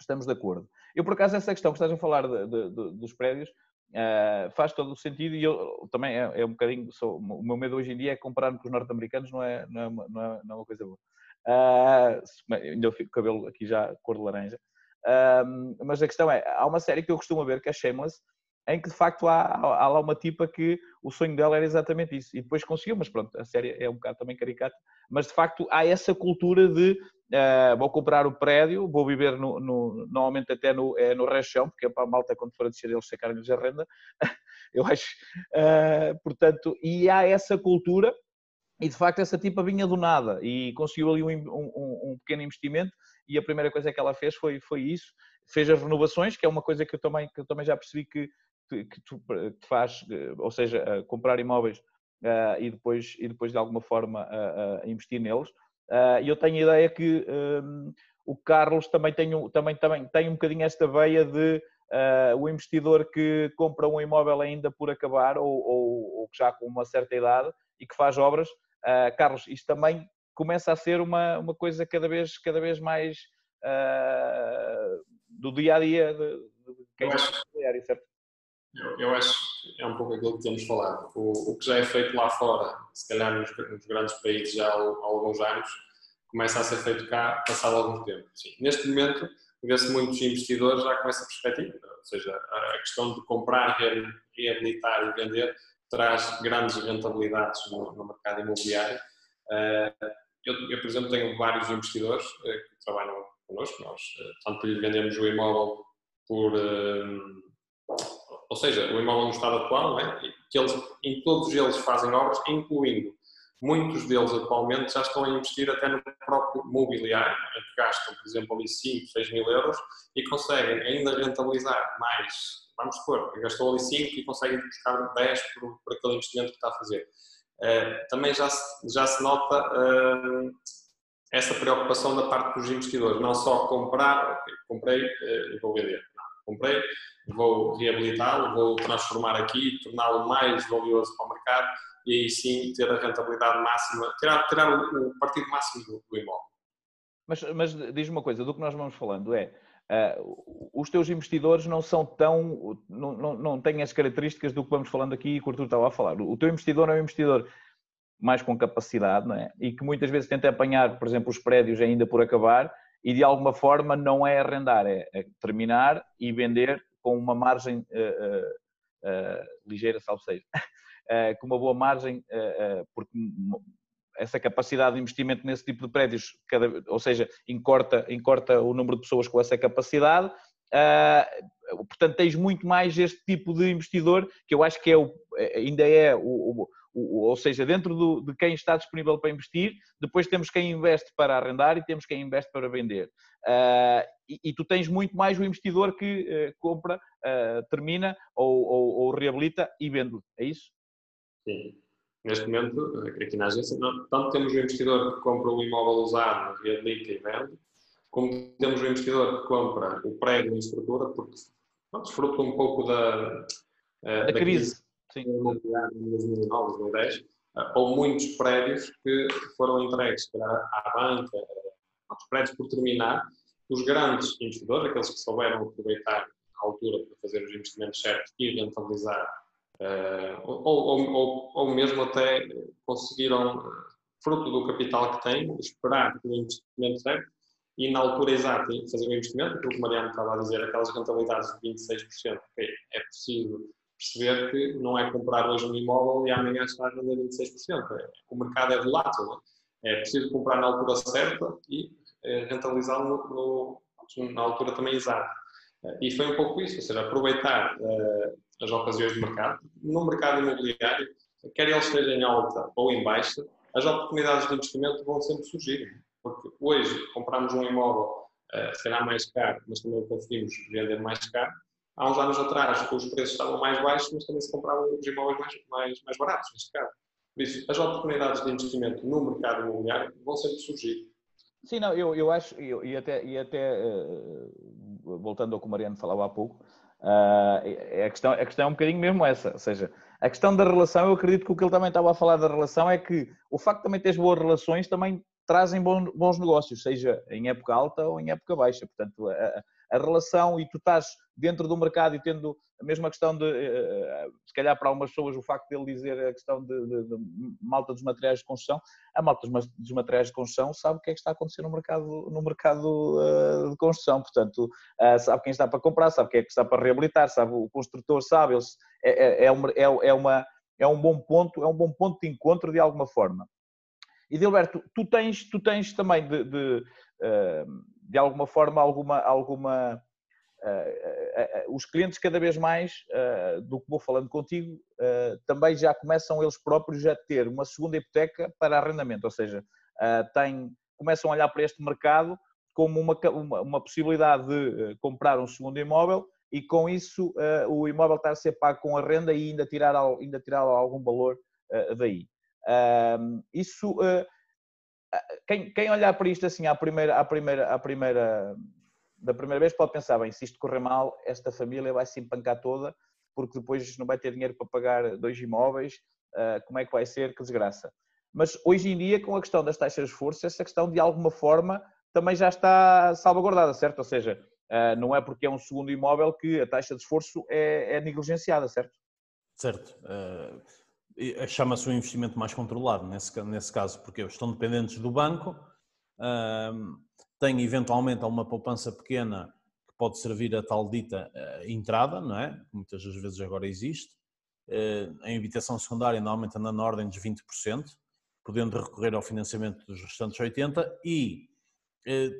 estamos de acordo. Eu, por acaso, essa questão que estás a falar de, de, de, dos prédios uh, faz todo o sentido e eu também é, é um bocadinho. Sou, o meu medo hoje em dia é comparar-me com os norte-americanos, não é, não, é uma, não, é, não é uma coisa boa. Uh, ainda eu fico cabelo aqui já cor de laranja. Um, mas a questão é, há uma série que eu costumo ver, que é Shameless, em que de facto há, há, lá uma tipa que o sonho dela era exatamente isso. E depois conseguiu, mas pronto, a série é um bocado também caricata. Mas de facto há essa cultura de uh, vou comprar o prédio, vou viver no, no, normalmente até no, é no rechão, porque para a malta quando for a descer eles sacarem-lhes a renda. [laughs] Eu acho, uh, portanto, e há essa cultura e de facto essa tipa vinha do nada e conseguiu ali um, um, um, pequeno investimento e a primeira coisa que ela fez foi, foi isso. Fez as renovações, que é uma coisa que eu também, que eu também já percebi que, que tu que faz, ou seja, comprar imóveis uh, e, depois, e depois de alguma forma uh, uh, investir neles. E eu tenho a ideia que um, o Carlos também tem, também, também tem um bocadinho esta veia de o investidor que compra um imóvel ainda por acabar ou, ou, ou já com uma certa idade e que faz obras. Carlos, isto também começa a ser uma, uma coisa cada vez, cada vez mais do dia a dia de, de quem é certo? Eu, eu, acho que é um pouco aquilo que temos falado. O, o que já é feito lá fora, se calhar nos, nos grandes países já há, há, alguns anos, começa a ser feito cá passado algum tempo. Sim. Neste momento, vê-se muitos investidores já com essa perspectiva, ou seja, a questão de comprar, reabilitar e vender traz grandes rentabilidades no, no mercado imobiliário. Eh, eu, eu, por exemplo, tenho vários investidores eh, que trabalham connosco, nós eh, tanto lhe vendemos o imóvel por ou seja, o imóvel no estado atual, é? que eles, em todos eles fazem obras, incluindo muitos deles atualmente já estão a investir até no próprio mobiliário, que gastam, por exemplo, ali 5, 6 mil euros e conseguem ainda rentabilizar mais, vamos supor, gastou ali 5 e conseguem buscar 10 por, por aquele investimento que está a fazer. Uh, também já se, já se nota uh, essa preocupação da parte dos investidores, não só comprar, okay, comprei uh, e vou vender. Comprei, vou reabilitá-lo, vou transformar aqui, torná-lo mais valioso para o mercado e aí sim ter a rentabilidade máxima, tirar, tirar o, o partido máximo do, do imóvel. Mas, mas diz-me uma coisa, do que nós vamos falando é, uh, os teus investidores não são tão, não, não, não têm as características do que vamos falando aqui e o Arthur estava a falar. O teu investidor é um investidor mais com capacidade, não é? E que muitas vezes tenta apanhar, por exemplo, os prédios ainda por acabar e de alguma forma não é arrendar, é, é terminar e vender com uma margem uh, uh, ligeira, salvo seja, [laughs] com uma boa margem, porque essa capacidade de investimento nesse tipo de prédios, cada, ou seja, encorta, encorta o número de pessoas com essa capacidade. Portanto, tens muito mais este tipo de investidor que eu acho que é o, ainda é o, ou seja, dentro do, de quem está disponível para investir, depois temos quem investe para arrendar e temos quem investe para vender. Uh, e, e, tu tens muito mais o investidor que uh, compra, uh, termina ou, ou, ou, reabilita e vende, é isso? Sim. Neste momento, aqui na agência, tanto temos o investidor que compra o imóvel usado, reabilita e vende, como temos o investidor que compra o prédio em estrutura, porque desfruta um pouco da, da, da crise. crise Sim. em 2009, 2010, ou muitos prédios que foram entregues à banca, aos prédios por terminar, os grandes investidores, aqueles que souberam aproveitar a altura para fazer os investimentos certos e rentabilizar, uh, ou, ou, ou, ou, mesmo até conseguiram, fruto do capital que têm, esperar pelo investimento certo e na altura exata fazer o investimento, aquilo que o Mariano estava a dizer, aquelas rentabilidades de 26%, okay, é possível perceber que não é comprar hoje um imóvel e amanhã está a vender 26%. É, o mercado é volátil. É? é preciso comprar na altura certa e é, rentabilizá-lo na altura também exata. E foi um pouco isso, ou seja, aproveitar uh, as ocasiões de mercado. No mercado imobiliário, quer ele esteja em alta ou em baixa, as oportunidades de investimento vão sempre surgir. Porque hoje compramos um imóvel, uh, será mais caro, mas também conseguimos vender mais caro há uns anos atrás os preços estavam mais baixos, mas também se compravam os imóveis mais, mais, mais baratos, neste caso. Por isso, as oportunidades de investimento no mercado imobiliário vão sempre surgir. Sim, não, eu, eu acho, eu, e até, e até uh, voltando ao que o Mariano falava há pouco, uh, a, questão, a questão é um bocadinho mesmo essa, ou seja, a questão da relação, eu acredito que o que ele também estava a falar da relação é que o facto de também teres boas relações também trazem bons negócios, seja em época alta ou em época baixa. Portanto, a, a relação e tu estás dentro do mercado e tendo a mesma questão de, se calhar para algumas pessoas, o facto de ele dizer a questão de, de, de malta dos materiais de construção, a malta dos materiais de construção sabe o que é que está a acontecer no mercado, no mercado de construção, portanto, sabe quem está para comprar, sabe quem é que está para reabilitar, sabe o construtor sabe, é, é, é, é, uma, é um bom ponto, é um bom ponto de encontro de alguma forma. E Dilberto, tu tens, tu tens também de, de, de alguma forma alguma, alguma uh, uh, os clientes cada vez mais, do que vou falando contigo, também já começam eles próprios a ter uma segunda hipoteca para arrendamento, ou seja, têm, começam a olhar para este mercado como uma, uma, uma, possibilidade de comprar um segundo imóvel e com isso o imóvel estar a ser pago com a renda e ainda tirar, ainda tirar algum valor daí. isso, quem, quem olhar para isto assim à primeira, à primeira, à primeira da primeira vez pode pensar, bem, se isto correr mal, esta família vai se empancar toda, porque depois não vai ter dinheiro para pagar dois imóveis, uh, como é que vai ser? Que desgraça. Mas hoje em dia, com a questão das taxas de esforço, essa questão de alguma forma também já está salvaguardada, certo? Ou seja, uh, não é porque é um segundo imóvel que a taxa de esforço é, é negligenciada, certo? Certo. Uh, Chama-se um investimento mais controlado nesse, nesse caso, porque estão dependentes do banco. Tem eventualmente uma poupança pequena que pode servir a tal dita uh, entrada, não é? Que muitas das vezes agora existe. Uh, em habitação secundária normalmente anda na ordem dos 20%, podendo recorrer ao financiamento dos restantes 80% e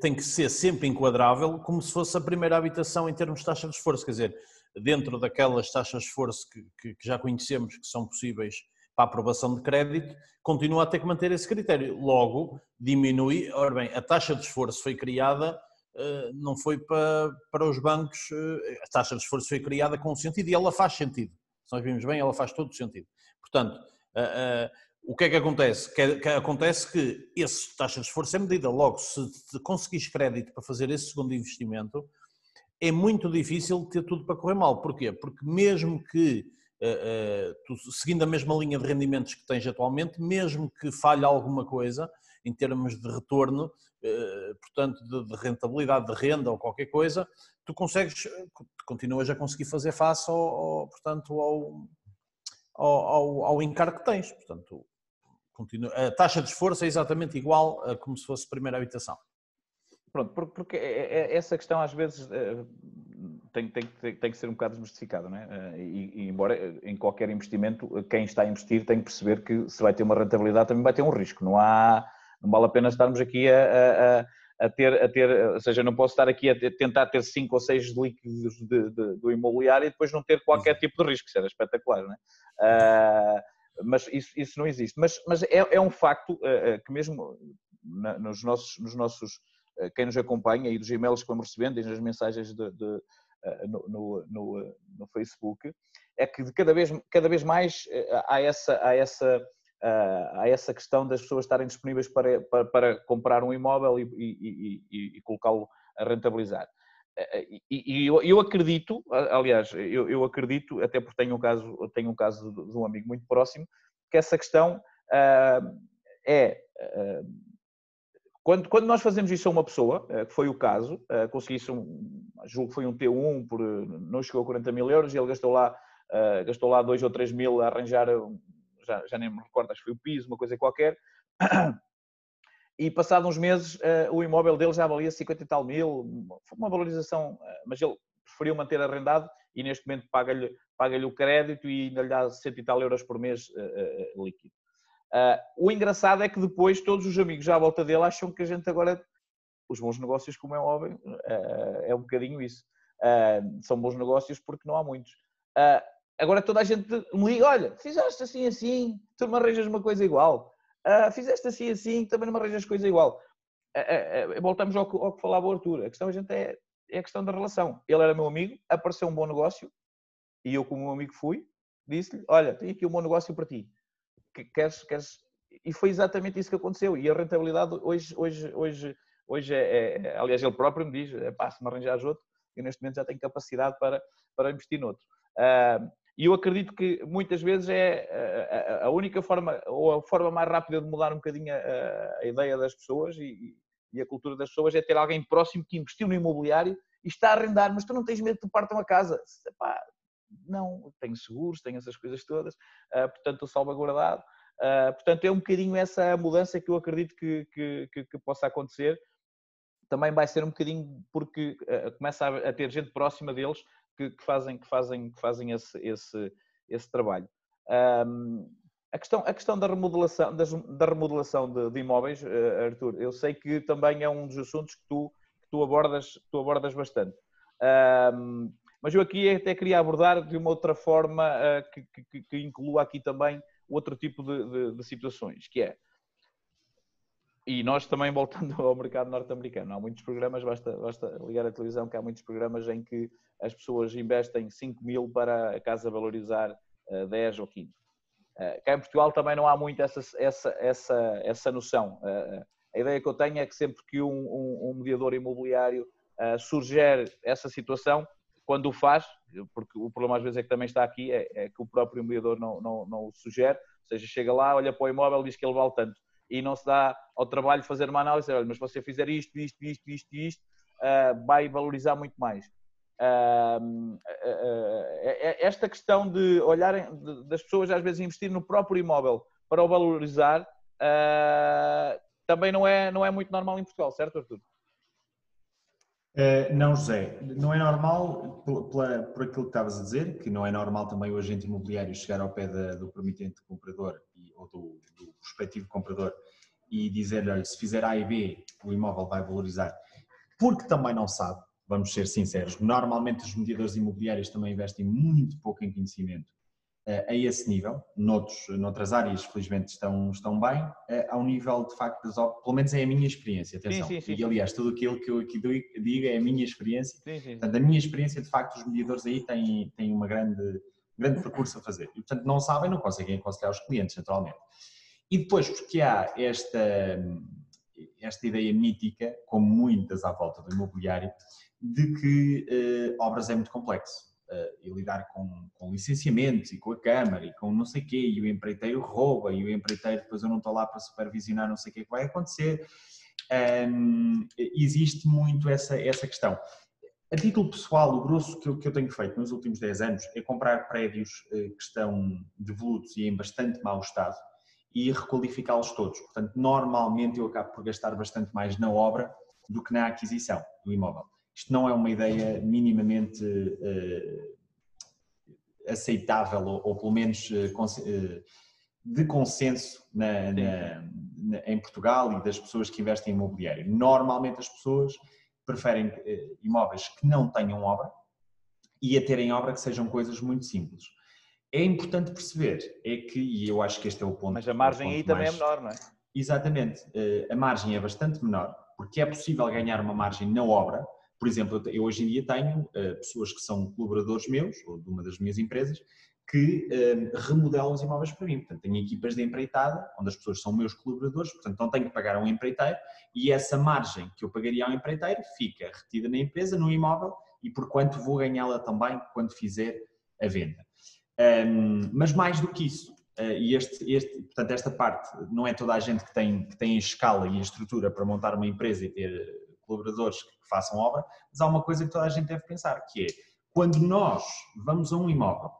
tem que ser sempre enquadrável como se fosse a primeira habitação em termos de taxa de esforço, quer dizer, dentro daquelas taxas de esforço que, que, que já conhecemos que são possíveis para aprovação de crédito, continua a ter que manter esse critério. Logo, diminui. Ora bem, a taxa de esforço foi criada, eh, não foi para, para os bancos, eh, a taxa de esforço foi criada com sentido e ela faz sentido. Se nós vimos bem, ela faz todo sentido. Portanto, eh, o que é que acontece? Que, acontece que essa taxa de esforço é medida. Logo, se conseguires crédito para fazer esse segundo investimento, é muito difícil ter tudo para correr mal. Porquê? Porque mesmo que eh, eh, seguindo a mesma linha de rendimentos que tens atualmente, mesmo que falhe alguma coisa em termos de retorno, eh, portanto, de, rentabilidade de renda ou qualquer coisa, tu consegues, continuas a conseguir fazer face ao, ao portanto, ao, ao, ao, encargo que tens. Portanto, continua, a taxa de esforço é exatamente igual a como se fosse primeira habitação. Pronto, porque essa questão às vezes tem, tem, tem, que ser um bocado desmistificado, não é? Eh, e, e, embora eh, em qualquer investimento, eh, quem está a investir tem que perceber que se vai ter uma rentabilidade também vai ter um risco. Não há, não vale a pena estarmos aqui a, a, a ter, a ter, ou seja, não posso estar aqui a tentar ter cinco ou seis líquidos de, de, do imobiliário e depois não ter qualquer tipo de risco, isso era espetacular, não é? Uh, mas isso, isso não existe. Mas, mas é, é um facto uh, que mesmo na, nos nossos, nos nossos quem nos acompanha e dos e-mails que vamos recebendo e nas mensagens de, de, eh, no, no, no, no, Facebook, é que cada, vez, cada vez mais eh, há essa, há, essa, eh, há essa questão das pessoas estarem disponíveis para, para, para comprar um imóvel e, e, e, e colocá-lo a rentabilizar. E, eu, eu, acredito, aliás, eu, eu, acredito, até porque tenho um caso, tenho um caso de um amigo muito próximo, que essa questão é quando, quando nós fazemos isso a uma pessoa, eh, que foi o caso, eh, consegui-se um, julgo que foi um T1 por, não chegou a 40 mil euros e ele gastou lá, uh, gastou lá 2 ou 3 mil a arranjar, já, já nem me recordo, acho que foi o piso, uma coisa qualquer. E passados uns meses o imóvel dele já valia 50 e tal mil, foi uma valorização, mas ele preferiu manter arrendado e neste momento paga-lhe paga o crédito e ainda lhe dá 100 e tal euros por mês líquido. Uh, o engraçado é que depois todos os amigos à volta dele acham que a gente agora, os bons negócios, como é óbvio, uh, é um bocadinho isso. Uh, são bons negócios porque não há muitos. agora toda a gente me liga, olha, fizeste assim assim, tu me arranjas uma coisa igual. fizeste assim assim, também não me arranjas coisa igual. voltamos ao que, ao que falava o Arthur. A questão a gente é, é a questão da relação. Ele era meu amigo, apareceu um bom negócio e eu, como meu amigo fui, disse-lhe, olha, tenho aqui um bom negócio para ti queres, queres... E foi exatamente isso que aconteceu. E a rentabilidade hoje, hoje, hoje, hoje é, é aliás, ele próprio me diz, é pá, se me outro, eu neste momento já tenho capacidade para, para investir noutro. Uh, e eu acredito que muitas vezes é a, única forma, ou a forma mais rápida de mudar um bocadinho a, a ideia das pessoas e, e, a cultura das pessoas é ter alguém próximo que investiu no imobiliário e está a arrendar, mas tu não tens medo que te partam a casa. Epá, não, tenho seguros, tenho essas coisas todas, uh, portanto estou salvaguardado. Uh, portanto, é um bocadinho essa mudança que eu acredito que, que, que, que possa acontecer. Também vai ser um bocadinho porque uh, começa a, a, ter gente próxima deles que, que, fazem, que fazem, que fazem esse, esse, esse trabalho. Um, a questão, a questão da remodelação, da, da remodelação de, de imóveis, uh, Arthur, eu sei que também é um dos assuntos que tu, que tu, abordas, tu abordas bastante. Um, mas eu aqui até queria abordar de uma outra forma uh, que, que, que, inclua aqui também outro tipo de, de, de, situações, que é, e nós também [laughs] voltando ao mercado norte-americano, há muitos programas, basta, basta ligar a televisão que há muitos programas em que as pessoas investem 5 mil para a casa valorizar uh, 10 ou 15. Uh, cá em Portugal também não há muito essa, essa, essa, essa noção. Uh, a ideia que eu tenho é que sempre que um, um, um mediador imobiliário uh, surgir essa situação, quando o faz, porque o problema às vezes é que também está aqui, é, é que o próprio mediador não, não, não o sugere, ou seja, chega lá, olha para o imóvel, diz que ele vale tanto, e não se dá ao trabalho de fazer uma análise, mas se você fizer isto, isto, isto, isto, isto, uh, vai valorizar muito mais. Uh, uh, esta questão de olharem, das pessoas às vezes investir no próprio imóvel para o valorizar, também não é, não é muito normal em Portugal, certo Artur? Uh, não, José, não é normal, por, por aquilo que estavas a dizer, que não é normal também o agente imobiliário chegar ao pé da, do permitente comprador e, ou do, do prospectivo comprador e dizer-lhe, se fizer A e B, o imóvel vai valorizar, porque também não sabe, vamos ser sinceros, normalmente os mediadores imobiliários também investem muito pouco em conhecimento a esse nível, noutros, noutras áreas felizmente estão, estão bem, eh, ao nível de facto, das, pelo menos é a minha experiência, atenção, sim, sim, sim, e aliás tudo aquilo que eu aqui digo é a minha experiência, portanto a minha experiência de facto os mediadores aí têm, têm uma grande, grande percurso a fazer. E portanto não sabem, não conseguem aconselhar os clientes naturalmente. E depois porque há esta, esta ideia mítica, como muitas à volta do imobiliário, de que uh, obras é muito complexo e lidar com, com licenciamentos e com a Câmara e com não sei o quê, e o empreiteiro rouba, e o empreiteiro depois eu não estou lá para supervisionar não sei o que que vai acontecer. Um, existe muito essa, essa questão. A título pessoal, o grosso que eu, que eu tenho feito nos últimos 10 anos é comprar prédios eh, que estão devolutos e em bastante mau estado e requalificá-los todos. Portanto, normalmente eu acabo por gastar bastante mais na obra do que na aquisição do imóvel. Isto não é uma ideia minimamente uh, aceitável, ou, ou, pelo menos uh, de consenso na, na, na, em Portugal e das pessoas que investem em imobiliário. Normalmente as pessoas preferem imóveis que não tenham obra e a terem obra que sejam coisas muito simples. É importante perceber, é que, e eu acho que este é o ponto. Mas a margem aí também é menor, não é? Exatamente, a margem é bastante menor, porque é possível ganhar uma margem na obra, por exemplo, eu hoje em dia tenho uh, pessoas que são colaboradores meus, ou de uma das minhas empresas, que uh, remodelam os imóveis para mim. Portanto, tenho equipas de empreitada, onde as pessoas são meus colaboradores, portanto, não tenho que pagar a um empreiteiro e essa margem que eu pagaria ao empreiteiro fica retida na empresa, no imóvel, e por quanto vou ganhá-la também quando fizer a venda. Um, mas mais do que isso, uh, e este, este, portanto, esta parte não é toda a gente que tem, que tem escala e estrutura para montar uma empresa e ter colaboradores façam obra, mas há uma coisa que toda a gente deve pensar, que é quando nós vamos a um imóvel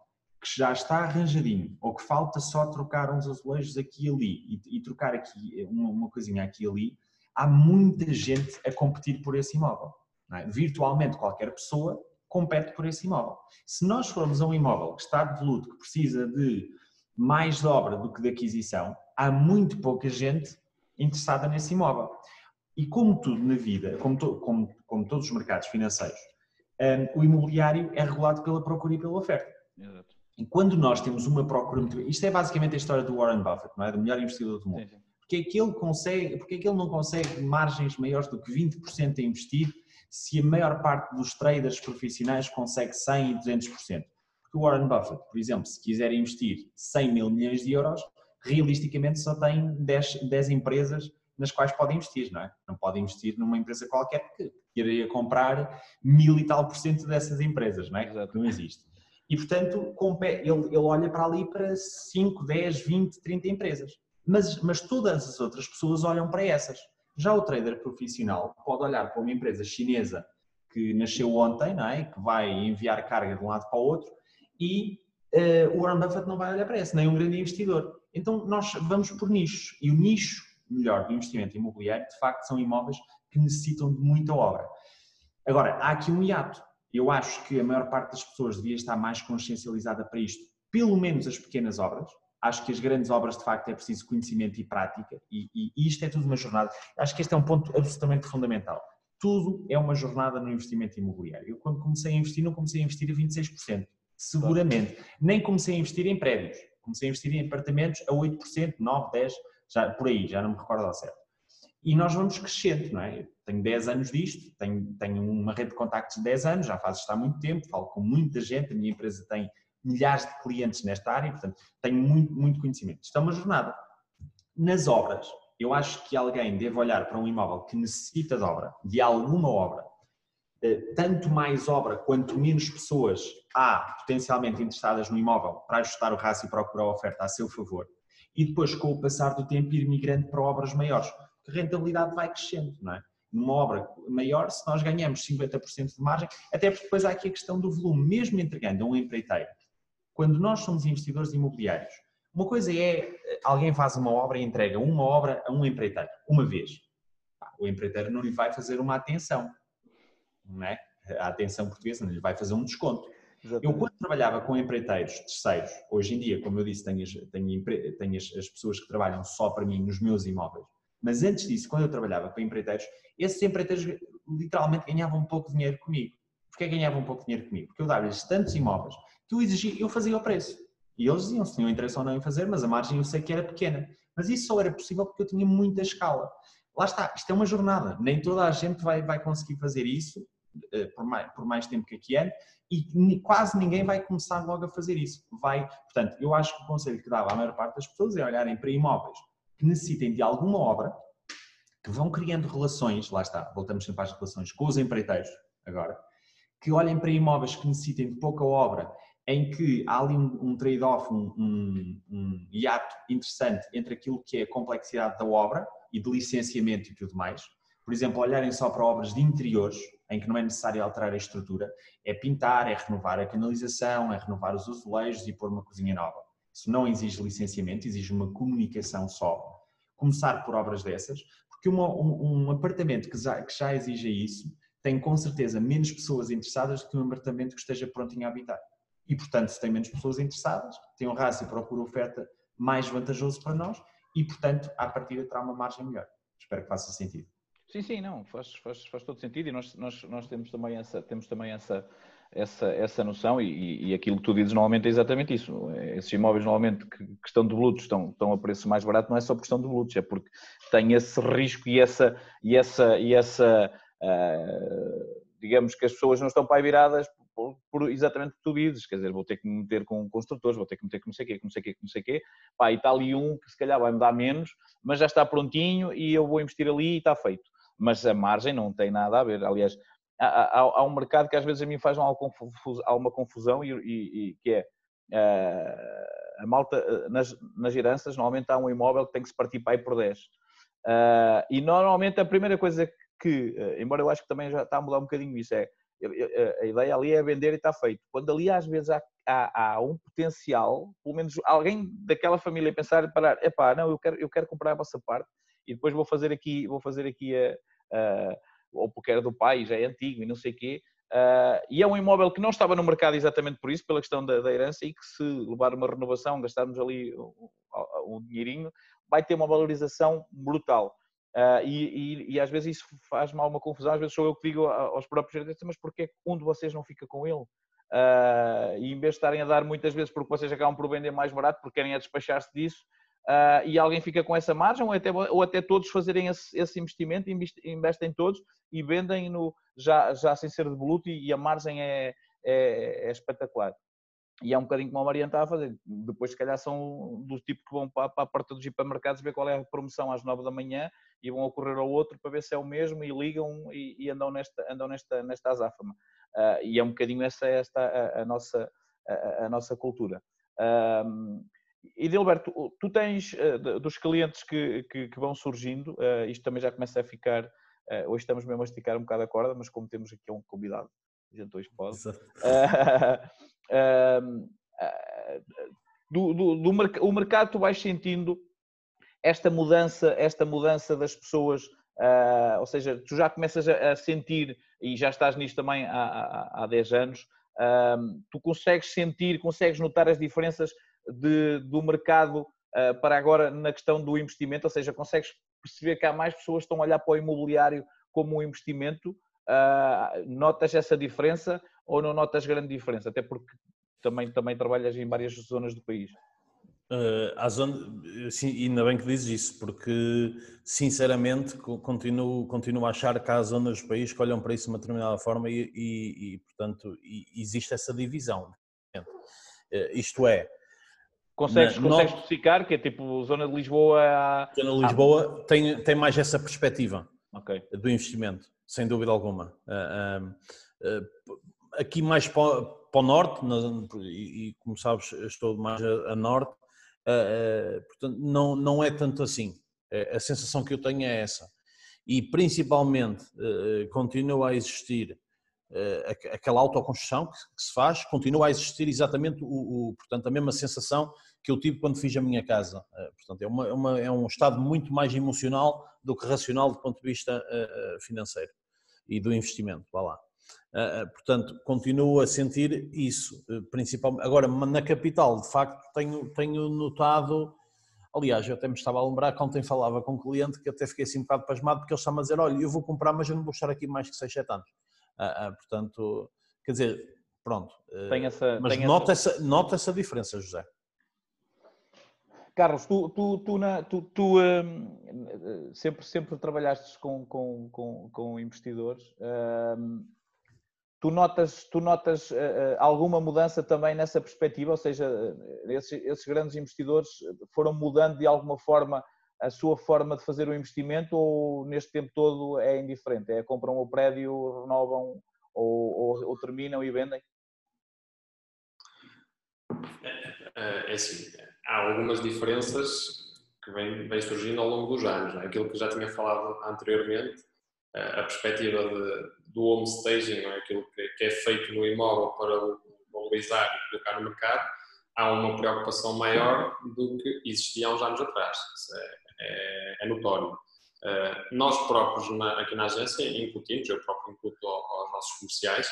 que já está arranjadinho ou que falta só trocar uns azulejos aqui e ali e, e trocar aqui uma, uma, coisinha aqui e ali, há muita gente a competir por esse imóvel. É? Virtualmente qualquer pessoa compete por esse imóvel. Se nós formos a um imóvel que está devoluto, que precisa de mais de obra do que de aquisição, há muito pouca gente interessada nesse imóvel. E como tudo na vida, como, to, como, como todos os mercados financeiros, um, o imobiliário é regulado pela procura e pela oferta. Exato. E quando nós temos uma procura muito. Isto é basicamente a história do Warren Buffett, não é? Do melhor investidor do mundo. Sim, sim. Porque é que ele consegue, porque é que ele não consegue margens maiores do que 20% a investir se a maior parte dos traders profissionais consegue 100 e 200%? Porque o Warren Buffett, por exemplo, se quiser investir 100 mil milhões de euros, realisticamente só tem 10, 10 empresas nas quais pode investir, não é? Não pode investir numa empresa qualquer que iria comprar mil e tal por cento dessas empresas, não é? Exato. Não existe. E, portanto, ele, ele olha para ali para 5, 10, 20, 30 empresas. Mas, mas todas as outras pessoas olham para essas. Já o trader profissional pode olhar para uma empresa chinesa que nasceu ontem, não é? que vai enviar carga de um lado para o outro, e uh, o Warren Buffett não vai olhar para esse, nem um grande investidor. Então nós vamos por nichos, e o nicho melhor de investimento imobiliário, de facto, são imóveis que necessitam de muita obra. Agora, há aqui um hiato. Eu acho que a maior parte das pessoas devia estar mais consciencializada para isto, pelo menos as pequenas obras. Acho que as grandes obras, de facto, é preciso conhecimento e prática, e, e, e isto é tudo uma jornada. Acho que este é um ponto absolutamente fundamental. Tudo é uma jornada no investimento imobiliário. Eu, quando comecei a investir, não comecei a investir a 26%, seguramente. Nem comecei a investir em prédios. Comecei a investir em apartamentos a 8%, 9%, 10%, já, por aí, já não me recordo ao certo. E nós vamos crescendo, não é? Eu tenho 10 anos disto, tenho, tenho uma rede de contactos de 10 anos, já faz isto há muito tempo, falo com muita gente, a minha empresa tem milhares de clientes nesta área, portanto, tenho muito, muito conhecimento. Isto é uma jornada. Nas obras, eu acho que alguém deve olhar para um imóvel que necessita de obra, de alguma obra, eh, tanto mais obra quanto menos pessoas há potencialmente interessadas no imóvel para ajustar o rácio e procurar a oferta a seu favor e depois, com o passar do tempo, ir migrando para obras maiores, a rentabilidade vai crescendo, não é? Numa obra maior, se nós ganhamos 50% de margem, até porque depois há aqui a questão do volume, mesmo entregando a um empreiteiro. Quando nós somos investidores imobiliários, uma coisa é alguém faz uma obra e entrega uma obra a um empreiteiro, uma vez. O empreiteiro não lhe vai fazer uma atenção, não é? A atenção portuguesa não lhe vai fazer um desconto. Exatamente. Eu, quando trabalhava com empreiteiros terceiros, hoje em dia, como eu disse, tenho, as, tenho, tenho as, as, pessoas que trabalham só para mim nos meus imóveis, mas antes disso, quando eu trabalhava para empreiteiros, esses empreiteiros literalmente ganhavam um pouco de dinheiro comigo. Porquê ganhavam um pouco de dinheiro comigo? Porque eu dava-lhes tantos imóveis que eu exigia, eu fazia o preço. E eles diziam se tinham interesse ou não em fazer, mas a margem eu sei que era pequena. Mas isso só era possível porque eu tinha muita escala. Lá está, isto é uma jornada. Nem toda a gente vai, vai conseguir fazer isso por mais, por mais tempo que aqui ande e quase ninguém vai começar logo a fazer isso. Vai, portanto, eu acho que o conselho que dava à maior parte das pessoas é olharem para imóveis que necessitem de alguma obra, que vão criando relações, lá está, voltamos sempre às relações com os empreiteiros agora, que olhem para imóveis que necessitem de pouca obra, em que há ali um, um trade-off, um, um, um hiato interessante entre aquilo que é a complexidade da obra e de licenciamento e tudo mais. Por exemplo, olharem só para obras de interiores, em que não é necessário alterar a estrutura, é pintar, é renovar a canalização, é renovar os azulejos e pôr uma cozinha nova. Isso não exige licenciamento, exige uma comunicação só. Começar por obras dessas, porque uma, um, um, apartamento que já, que já exija isso tem com certeza menos pessoas interessadas do que um apartamento que esteja prontinho a habitar. E, portanto, se tem menos pessoas interessadas, tem um rácio procura-oferta mais vantajoso para nós e, portanto, à partida terá uma margem melhor. Espero que faça sentido. Sim, sim, não, faz, faz, faz todo sentido e nós, nós, nós temos também essa, temos também essa, essa, essa noção e, e aquilo que tu dizes normalmente é exatamente isso. Esses imóveis normalmente que, que estão devolutos estão, estão a preço mais barato, não é só por questão de devolutos, é porque tem esse risco e essa, e essa, e essa uh, digamos que as pessoas não estão para aí viradas por, por, exatamente o que tu dizes, quer dizer, vou ter que me meter com construtores, vou ter que meter com não sei o quê, com não sei o quê, com não sei o quê, pá, e está ali um que se calhar vai me dar menos, mas já está prontinho e eu vou investir ali e está feito mas a margem não tem nada a ver. Aliás, há, há, há um mercado que às vezes a mim faz alguma confusão, e, e, e que é uh, a malta, eh, nas, nas heranças, normalmente há um imóvel que tem que se partir para aí por 10. Uh, eh, e normalmente a primeira coisa que, embora eu acho que também já está a mudar um bocadinho isso, é a ideia ali é vender e está feito. Quando ali às vezes há, há, há, um potencial, pelo menos alguém daquela família pensar, parar, epá, não, eu quero, eu quero comprar a vossa parte e depois vou fazer aqui, vou fazer aqui a, ou porque era do pai, já é antigo e não sei o quê. Uh, e é um imóvel que não estava no mercado exatamente por isso, pela questão da, da herança, e que se levar uma renovação, gastarmos ali um, um dinheirinho, vai ter uma valorização brutal. Uh, e, e, e, às vezes isso faz mal uma confusão, às vezes sou eu que digo aos próprios gerentes, mas porquê um de vocês não fica com ele? Uh, e em vez de estarem a dar muitas vezes porque vocês acabam por vender mais barato, porque querem é despachar-se disso, uh, e alguém fica com essa margem, ou até, ou até todos fazerem esse, esse investimento, investem todos e vendem no, já, já sem ser devoluto e, e a margem é, é, é, espetacular. E é um bocadinho como a Mariana está a fazer. Depois, se calhar, são do tipo que vão para, para a porta dos hipermercados ver qual é a promoção às 9 da manhã e vão ocorrer ao outro para ver se é o mesmo e ligam e, e andam nesta, andam nesta, nesta azáfama. Uh, e é um bocadinho essa, esta a, a nossa, a, a, nossa cultura. Uh, e Dilberto, tu tens uh, dos clientes que, que, que, vão surgindo, uh, isto também já começa a ficar, Uh, hoje estamos mesmo a esticar um bocado a corda, mas como temos aqui um convidado, a gente hoje pode. Uh, [laughs] do, do, do, o mercado tu vais sentindo esta mudança, esta mudança das pessoas, ou seja, tu já começas a, sentir, e já estás nisto também há, há, há 10 anos, uh, tu consegues sentir, consegues notar as diferenças de, do mercado uh, para agora na questão do investimento, ou seja, consegues perceber que há mais pessoas que estão a olhar para o imobiliário como um investimento, notas essa diferença ou não notas grande diferença? Até porque também, também trabalhas em várias zonas do país. Uh, zona, sim, ainda bem que dizes isso, porque sinceramente continuo, continuo a achar que há zonas do país que olham para isso de uma determinada forma e, e, e portanto, e, existe essa divisão. Uh, isto é. Consegues, na, consegues especificar que é tipo zona de Lisboa? Zona de Lisboa ah. tem, tem mais essa perspectiva okay. do investimento, sem dúvida alguma. Uh, aqui mais para, para o norte, e, como sabes, estou mais a, a norte, portanto, não, não é tanto assim. a sensação que eu tenho é essa. E principalmente continua a existir aquela autoconstrução que, que, se faz, continua a existir exatamente o, o, portanto, a mesma sensação que eu tive quando fiz a minha casa. portanto, é, uma, é uma, é um estado muito mais emocional do que racional do ponto de vista financeiro e do investimento. Vá lá. Portanto, continuo a sentir isso, principalmente. Agora, na capital, de facto, tenho, tenho notado. Aliás, eu até me estava a lembrar que ontem falava com um cliente que até fiquei assim um bocado pasmado, porque ele está-me a dizer: Olha, eu vou comprar, mas eu não vou estar aqui mais que 6, 7 anos. Portanto, quer dizer, pronto. Tem essa, mas tem nota, essa... Essa, nota essa diferença, José. Carlos, tu, tu, tu, na, tu, tu um, sempre, sempre trabalhaste com, com, com, com investidores. Um, Tu notas, tu notas uh, alguma mudança também nessa perspectiva? Ou seja, eh, esses, esses, grandes investidores foram mudando de alguma forma a sua forma de fazer o investimento ou neste tempo todo é indiferente? É compram o prédio, renovam ou, ou, ou terminam e vendem? É, é assim, há algumas diferenças que vêm, surgindo ao longo dos anos. É? Aquilo que já tinha falado anteriormente, a perspectiva de, do home staging, é? aquilo que, que, é feito no imóvel para valorizar e colocar no mercado, há uma preocupação maior do que existia há uns anos atrás. É, é, é notório. Uh, nós próprios, na, aqui na agência, incutimos, eu próprio incuto aos nossos comerciais,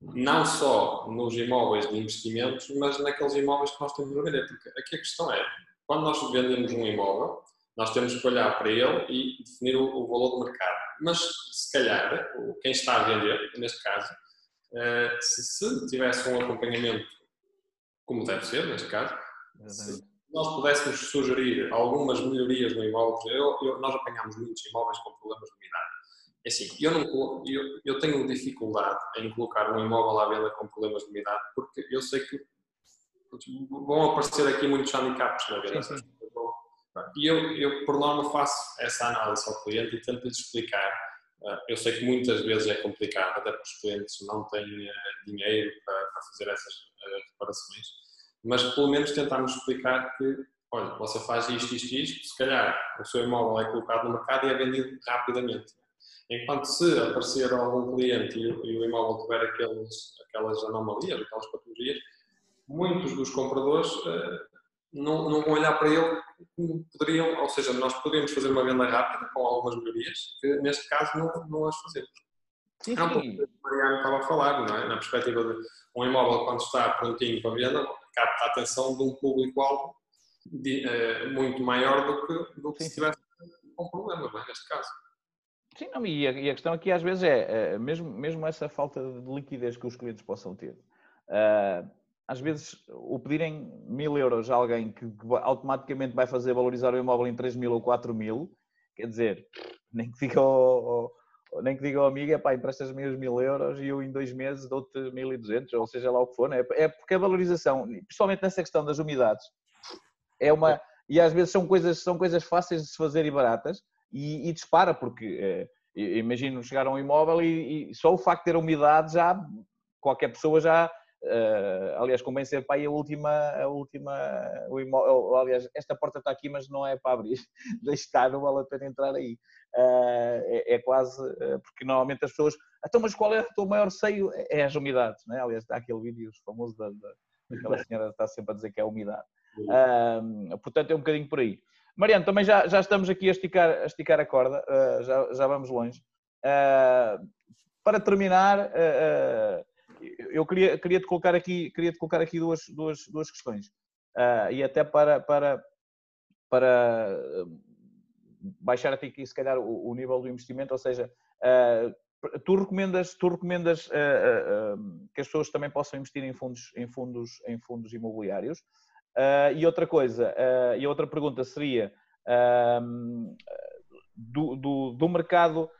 não só nos imóveis de investimentos, mas naqueles imóveis que nós temos a vender. Porque aqui a questão é, quando nós vendemos um imóvel, nós temos que olhar para ele e definir o, valor do mercado mas se calhar quem está a vender, neste caso, eh, se, se tivesse um acompanhamento como deve ser, neste caso, se nós pudéssemos sugerir algumas melhorias no imóvel, eu, eu, nós apanhamos muitos imóveis com problemas de umidade. É assim, eu, não, eu, eu tenho dificuldade em colocar um imóvel à venda com problemas de umidade, porque eu sei que vão aparecer aqui muitos handicaps na venda. Sim, sim. E eu, eu, por norma, faço essa análise ao cliente e tento-lhe explicar. Ah, eu sei que muitas vezes é complicado, até porque os clientes não têm ah, dinheiro para, fazer essas ah, reparações, mas pelo menos tentarmos explicar que, olha, você faz isto, isto, isto, se calhar o seu imóvel é colocado no mercado e é vendido rapidamente. Enquanto se aparecer algum cliente e, o imóvel tiver aqueles, aquelas anomalias, aquelas patologias, muitos dos compradores não, não vão olhar para ele como poderiam, ou seja, nós poderíamos fazer uma venda rápida com algumas melhorias, que neste caso não, não as fazemos. Sim, é um pouco que o Mariano estava a falar, não é? na perspectiva de um imóvel quando está prontinho para venda, capta a atenção de um público-alvo uh, muito maior do que, do que se tivesse com problemas, não é? neste caso. Sim, não, e, a, e, a, questão aqui às vezes é, é, mesmo, mesmo essa falta de liquidez que os clientes possam ter. Uh, às vezes, o pedirem mil euros a alguém que automaticamente vai fazer valorizar o imóvel em 3 mil ou 4 mil, quer dizer, nem que diga ao, nem que diga ao amigo, é pá, emprestas-me os mil euros e eu em dois meses dou-te 1.200, ou seja lá o que for, né? é porque a valorização, principalmente nessa questão das umidades, é uma, e às vezes são coisas, são coisas fáceis de se fazer e baratas, e, e dispara, porque é, imagino chegar a um imóvel e, e, só o facto de ter umidade já, qualquer pessoa já Uh, aliás, convém ser para aí a última, a última o imó... aliás, esta porta está aqui, mas não é para abrir, [laughs] deixe estar, não vale a pena entrar aí. Uh, é, é, quase, uh, porque normalmente as pessoas, então, mas qual é o teu maior seio? É, é as umidades, né? aliás, está aquele vídeo famoso da, da, daquela senhora que está sempre a dizer que é a umidade. portanto, é um bocadinho por aí. Mariano, também já, já estamos aqui a esticar a, esticar a corda, já, já vamos longe. para terminar, eu queria, queria te colocar aqui, queria te colocar aqui duas, duas, duas questões. Uh, e até para, para, para baixar aqui, se calhar, o, o nível do investimento, ou seja, uh, tu recomendas, tu recomendas uh, que as pessoas também possam investir em fundos, em fundos, em fundos imobiliários. E outra coisa, e outra pergunta seria do, do, do mercado,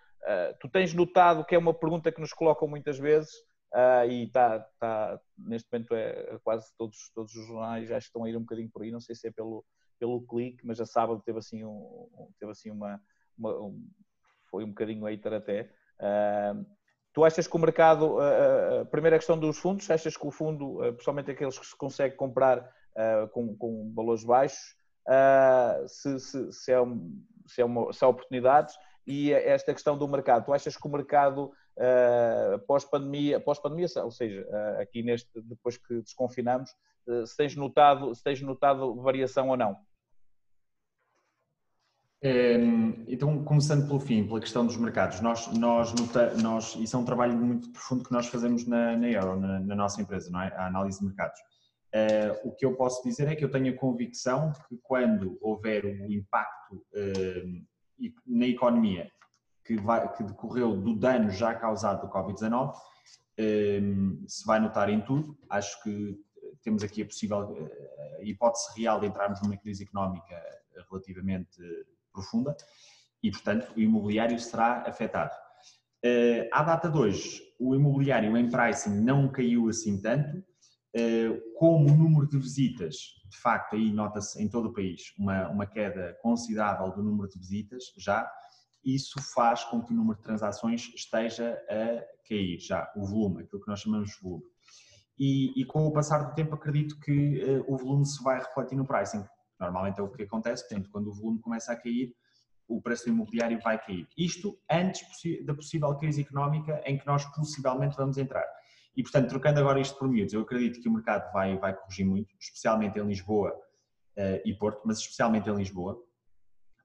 tu tens notado que é uma pergunta que nos colocam muitas vezes, Uh, e está, tá, neste momento é quase todos, todos os jornais já estão a ir um bocadinho por aí, não sei se é pelo, pelo clique, mas a sábado teve assim, um, teve assim uma, uma um, foi um bocadinho hater até. Uh, tu achas que o mercado, uh, a primeira questão dos fundos, achas que o fundo, principalmente aqueles que se consegue comprar com, com valores baixos, se, se, se, é um, se, é uma, se há oportunidades, e esta questão do mercado, tu achas que o mercado uh, pós-pandemia, pós-pandemia, ou seja, uh, aqui neste, depois que desconfinamos, uh, se, tens notado, se tens notado variação ou não? Então, começando pelo fim, pela questão dos mercados, nós, nós, nós isso é um trabalho muito profundo que nós fazemos na, na Euro, na, na nossa empresa, não é? A análise de mercados. Uh, o que eu posso dizer é que eu tenho a convicção que quando houver o impacto uh, na economia que, vai, que decorreu do dano já causado do Covid-19 ehm, se vai notar em tudo. Acho que temos aqui a possível hipótese real de entrarmos numa crise económica relativamente profunda e, portanto, o imobiliário será afetado. Eh, à data de hoje, o imobiliário em pricing não caiu assim tanto, eh, como o número de visitas, de facto, aí nota-se em todo o país uma, uma queda considerável do número de visitas já, isso faz com que o número de transações esteja a cair já, o volume, aquilo que nós chamamos de volume. E, e com o passar do tempo acredito que uh, o volume se vai refletir no pricing. Normalmente é o que acontece, portanto, quando o volume começa a cair, o preço do imobiliário vai cair. Isto antes da possível crise económica em que nós possivelmente vamos entrar. E, portanto, trocando agora isto por miúdos, eu acredito que o mercado vai, vai corrigir muito, especialmente em Lisboa uh, e Porto, mas especialmente em Lisboa,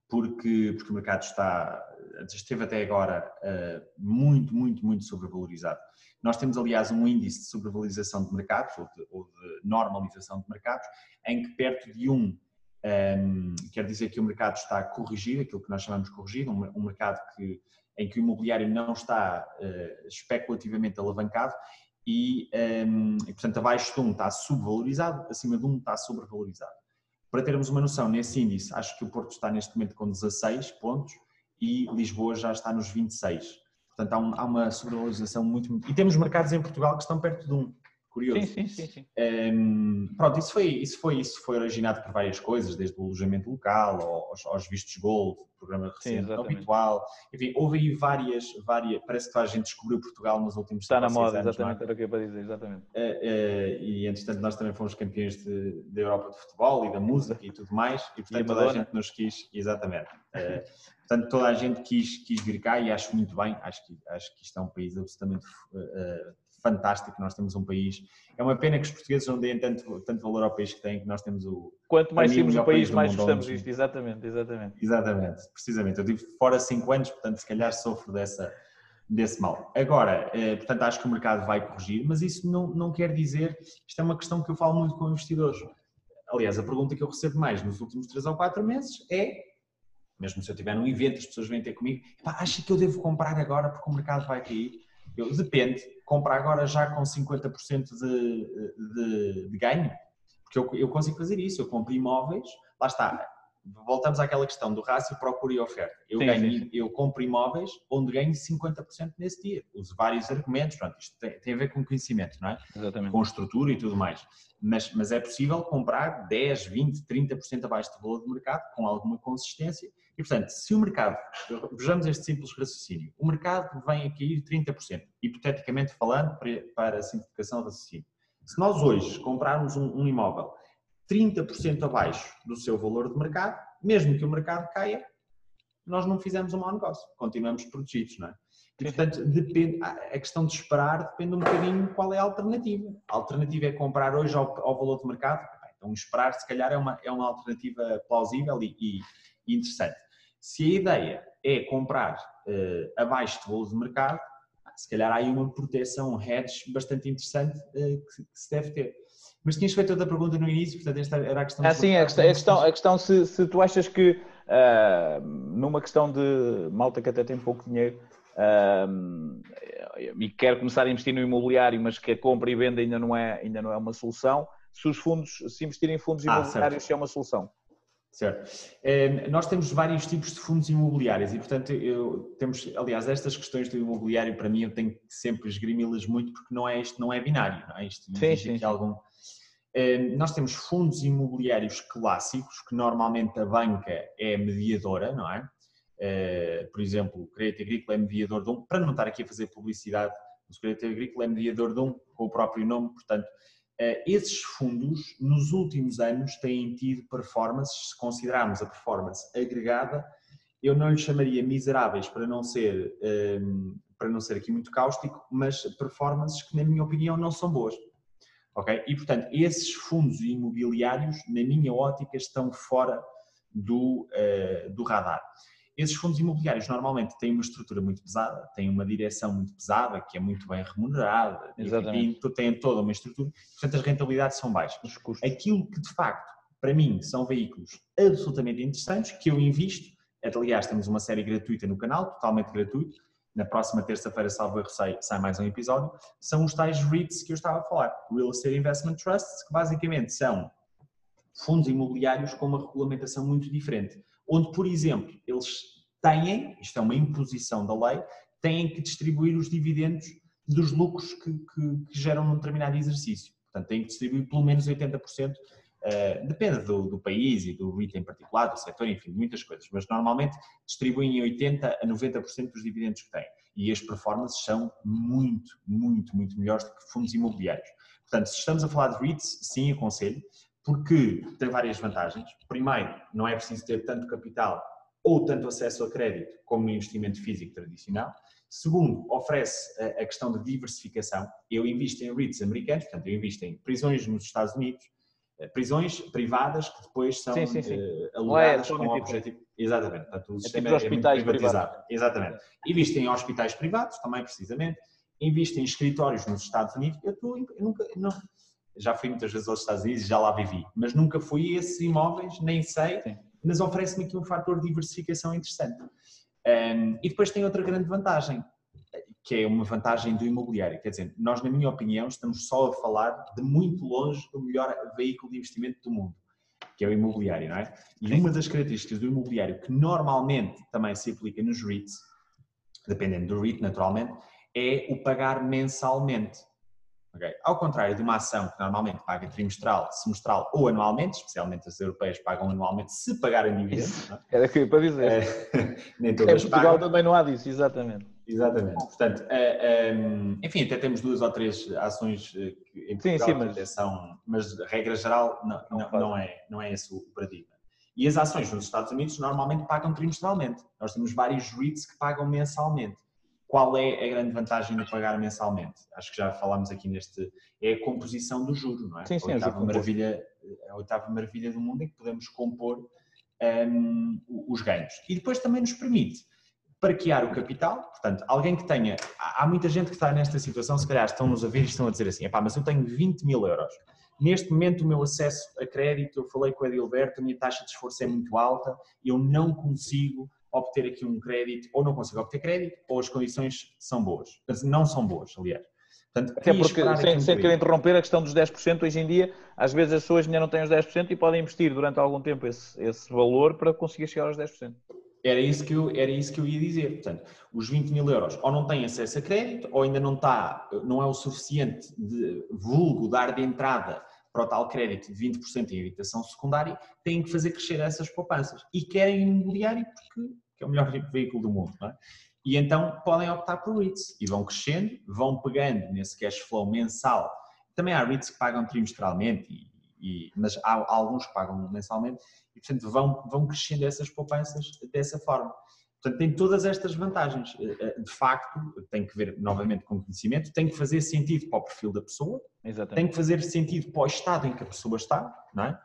porque, porque o mercado está, esteve até agora uh, muito, muito, muito sobrevalorizado. Nós temos, aliás, um índice de sobrevalorização de mercados, ou de, ou de normalização de mercados, em que perto de um, um, ehm, quer dizer que o mercado está a corrigir, aquilo que nós chamamos de corrigir, um, um mercado que, em que o imobiliário não está uh, especulativamente alavancado e, um, ehm, e, portanto, abaixo de um está subvalorizado, acima de um está sobrevalorizado. Para termos uma noção, nesse índice, acho que o Porto está neste momento com 16 pontos e Lisboa já está nos 26. Portanto, há, um, há uma sobrevalorização muito, muito. E temos mercados em Portugal que estão perto de um. Curioso. Sim, sim, sim. sim. Um, ehm, pronto, isso foi, isso, foi, isso foi originado por várias coisas, desde o alojamento local aos, aos vistos Gold, programa recente sim, habitual. Enfim, houve aí várias, várias. Parece que a gente descobriu Portugal nos últimos Está na moda, anos, exatamente, é? era o que eu ia dizer, exatamente. Uh, uh, e entretanto, nós também fomos campeões da Europa de futebol e da música e tudo mais, e portanto, e toda a gente nos quis, exatamente. Uh, portanto, toda a gente quis, quis vir cá e acho muito bem, acho que, acho que isto é um país absolutamente fantástico, nós temos um país. É uma pena que os portugueses não deem tanto, tanto valor ao país que têm, que nós temos o. Quanto mais temos o país, mais gostamos disto, exatamente, exatamente. Exatamente, precisamente. Eu tive fora 5 anos, portanto, se calhar sofro dessa, desse mal. Agora, eh, portanto, acho que o mercado vai corrigir, mas isso não, não quer dizer. Isto é uma questão que eu falo muito com investidores. Aliás, a pergunta que eu recebo mais nos últimos 3 ou 4 meses é mesmo se eu estiver num evento, as pessoas vêm ter comigo, acha que eu devo comprar agora porque o mercado vai cair? Eu, depende, compra agora já com 50% de, de, de ganho, porque eu, eu consigo fazer isso, eu compro imóveis, lá está, voltamos àquela questão do rácio procura e oferta. Eu, sim, ganho, sim. eu compro imóveis onde ganho 50% nesse dia. Uso vários argumentos, pronto, isto tem, tem, a ver com conhecimento, não é? Exatamente. Com estrutura e tudo mais. Mas, mas é possível comprar 10, 20, 30% abaixo do valor do mercado com alguma consistência. E, portanto, se o mercado, vejamos este simples raciocínio, o mercado vem a cair 30%, hipoteticamente falando, para, a simplificação do raciocínio. Se nós hoje comprarmos um, um imóvel 30% abaixo do seu valor de mercado, mesmo que o mercado caia, nós não fizemos um mau negócio, continuamos protegidos, não é? E, portanto, depende, a questão de esperar depende um bocadinho qual é a alternativa. A alternativa é comprar hoje ao, ao valor de mercado, então esperar se calhar é uma, é uma alternativa plausível e, e interessante. Se a ideia é comprar uh, abaixo do valor de mercado, se calhar há aí uma proteção, um hedge bastante interessante uh, que, que, se deve ter. Mas tinhas feito outra pergunta no início, portanto esta era a questão... Ah, sim, a questão, a questão, a questão se, se tu achas que uh, numa questão de malta que até tem pouco dinheiro uh, e quer começar a investir no imobiliário, mas que a compra e venda ainda não é, ainda não é uma solução, se os fundos, se investir em fundos ah, imobiliários certo. é uma solução. Certo. É, nós temos vários tipos de fundos imobiliários e, portanto, eu, temos, aliás, estas questões do imobiliário, para mim, eu tenho que sempre esgrimi-las muito porque não é, isto não é binário, não é? Isto sim, sim. algum... É, nós temos fundos imobiliários clássicos, que normalmente a banca é mediadora, não é? é por exemplo, o Crédito Agrícola é mediador de um, para não estar aqui a fazer publicidade, o Crédito Agrícola é mediador de um, com o próprio nome, portanto, eh, esses fundos, nos últimos anos, têm tido performances, se considerarmos a performance agregada, eu não lhe chamaria miseráveis para não ser, ehm, para não ser aqui muito cáustico, mas performances que, na minha opinião, não são boas. Ok? E, portanto, esses fundos imobiliários, na minha ótica, estão fora do, uh, do radar. Esses fundos imobiliários normalmente têm uma estrutura muito pesada, têm uma direção muito pesada, que é muito bem remunerada, Exatamente. e têm toda uma estrutura, portanto as rentabilidades são baixas. Aquilo que de facto, para mim, são veículos absolutamente interessantes, que eu invisto, aliás temos uma série gratuita no canal, totalmente gratuito, na próxima terça-feira, salvo erro, sai, sai mais um episódio, são os tais REITs que eu estava a falar, Real Estate Investment Trusts, que basicamente são fundos imobiliários com uma regulamentação muito diferente onde, por exemplo, eles têm, isto é uma imposição da lei, têm que distribuir os dividendos dos lucros que, que, que geram num determinado exercício. Portanto, têm que distribuir pelo menos 80%, uh, eh, depende do, do, país e do REIT em particular, do setor, enfim, muitas coisas, mas normalmente distribuem 80% a 90% dos dividendos que têm. E as performances são muito, muito, muito melhores do que fundos imobiliários. Portanto, se estamos a falar de REITs, sim, aconselho, porque tem várias vantagens. Primeiro, não é preciso ter tanto capital ou tanto acesso a crédito como no investimento físico tradicional. Segundo, oferece a questão de diversificação. Eu invisto em REITs americanos, portanto, eu invisto em prisões nos Estados Unidos, eh, prisões privadas que depois são sim, sim, sim. Uh, alugadas é, com o objetivo. Exatamente, portanto, o é sistema tipo é, hospitais privatizado. Exatamente. Invisto em hospitais privados, também precisamente. Invisto em escritórios nos Estados Unidos. Eu, estou, eu nunca. Não, já fui muitas vezes aos Estados Unidos e já lá vivi, mas nunca fui a esses imóveis, nem sei, Sim. mas oferece-me aqui um fator de diversificação interessante. Um, e depois tem outra grande vantagem, que é uma vantagem do imobiliário. Quer dizer, nós, na minha opinião, estamos só a falar de muito longe do melhor veículo de investimento do mundo, que é o imobiliário, não é? E uma das características do imobiliário, que normalmente também se aplica nos REITs, dependendo do REIT, naturalmente, é o pagar mensalmente. Okay? Ao contrário de uma ação que normalmente paga trimestral, semestral ou anualmente, especialmente as europeias pagam anualmente se pagarem dividendos. É? Era que para dizer. É, [laughs] nem todas em Portugal pagam. também não há disso, exatamente. Exatamente. Portanto, é, enfim, até temos duas ou três ações eh, em Portugal sim, sim, mas... são, mas regra geral não, não, não, é, não é esse o paradigma. E as ações nos Estados Unidos normalmente pagam trimestralmente. Nós temos vários REITs que pagam mensalmente. Qual é a grande vantagem de pagar mensalmente? Acho que já falámos aqui neste. É a composição do juro, não é? Sim, sim, a, oitava maravilha, a oitava maravilha do mundo em que podemos compor um, os ganhos. E depois também nos permite parquear o capital, portanto, alguém que tenha. Há muita gente que está nesta situação, se calhar estão-nos a ver e estão a dizer assim: mas eu tenho 20 mil euros. Neste momento, o meu acesso a crédito, eu falei com o Edilberto, a minha taxa de esforço é muito alta, eu não consigo obter aqui um crédito, ou não consigo obter crédito, ou as condições são boas. Não são boas, aliás. Portanto, Até porque, sem, sem querer interromper a questão dos 10%, hoje em dia, às vezes as pessoas ainda não têm os 10% e podem investir durante algum tempo esse, esse valor para conseguir chegar aos 10%. Era isso, que eu, era isso que eu ia dizer. Portanto, os 20 mil euros ou não têm acesso a crédito, ou ainda não está, não é o suficiente de vulgo dar de entrada para o tal crédito de 20% em habitação secundária, têm que fazer crescer essas poupanças. E querem imobiliário porque é o melhor [laughs] veículo do mundo. É? E então podem optar por REITs e vão crescendo, vão pegando nesse cash flow mensal Também há REITs que pagam trimestralmente, e, e, mas há, alguns que pagam mensalmente e, portanto, vão, vão crescendo essas poupanças dessa forma. Portanto, tem todas estas vantagens. Eh, eh, de facto, tem que ver novamente com conhecimento, tem que fazer sentido para o perfil da pessoa, Exatamente. tem que fazer sentido para o estado em que a pessoa está, não é?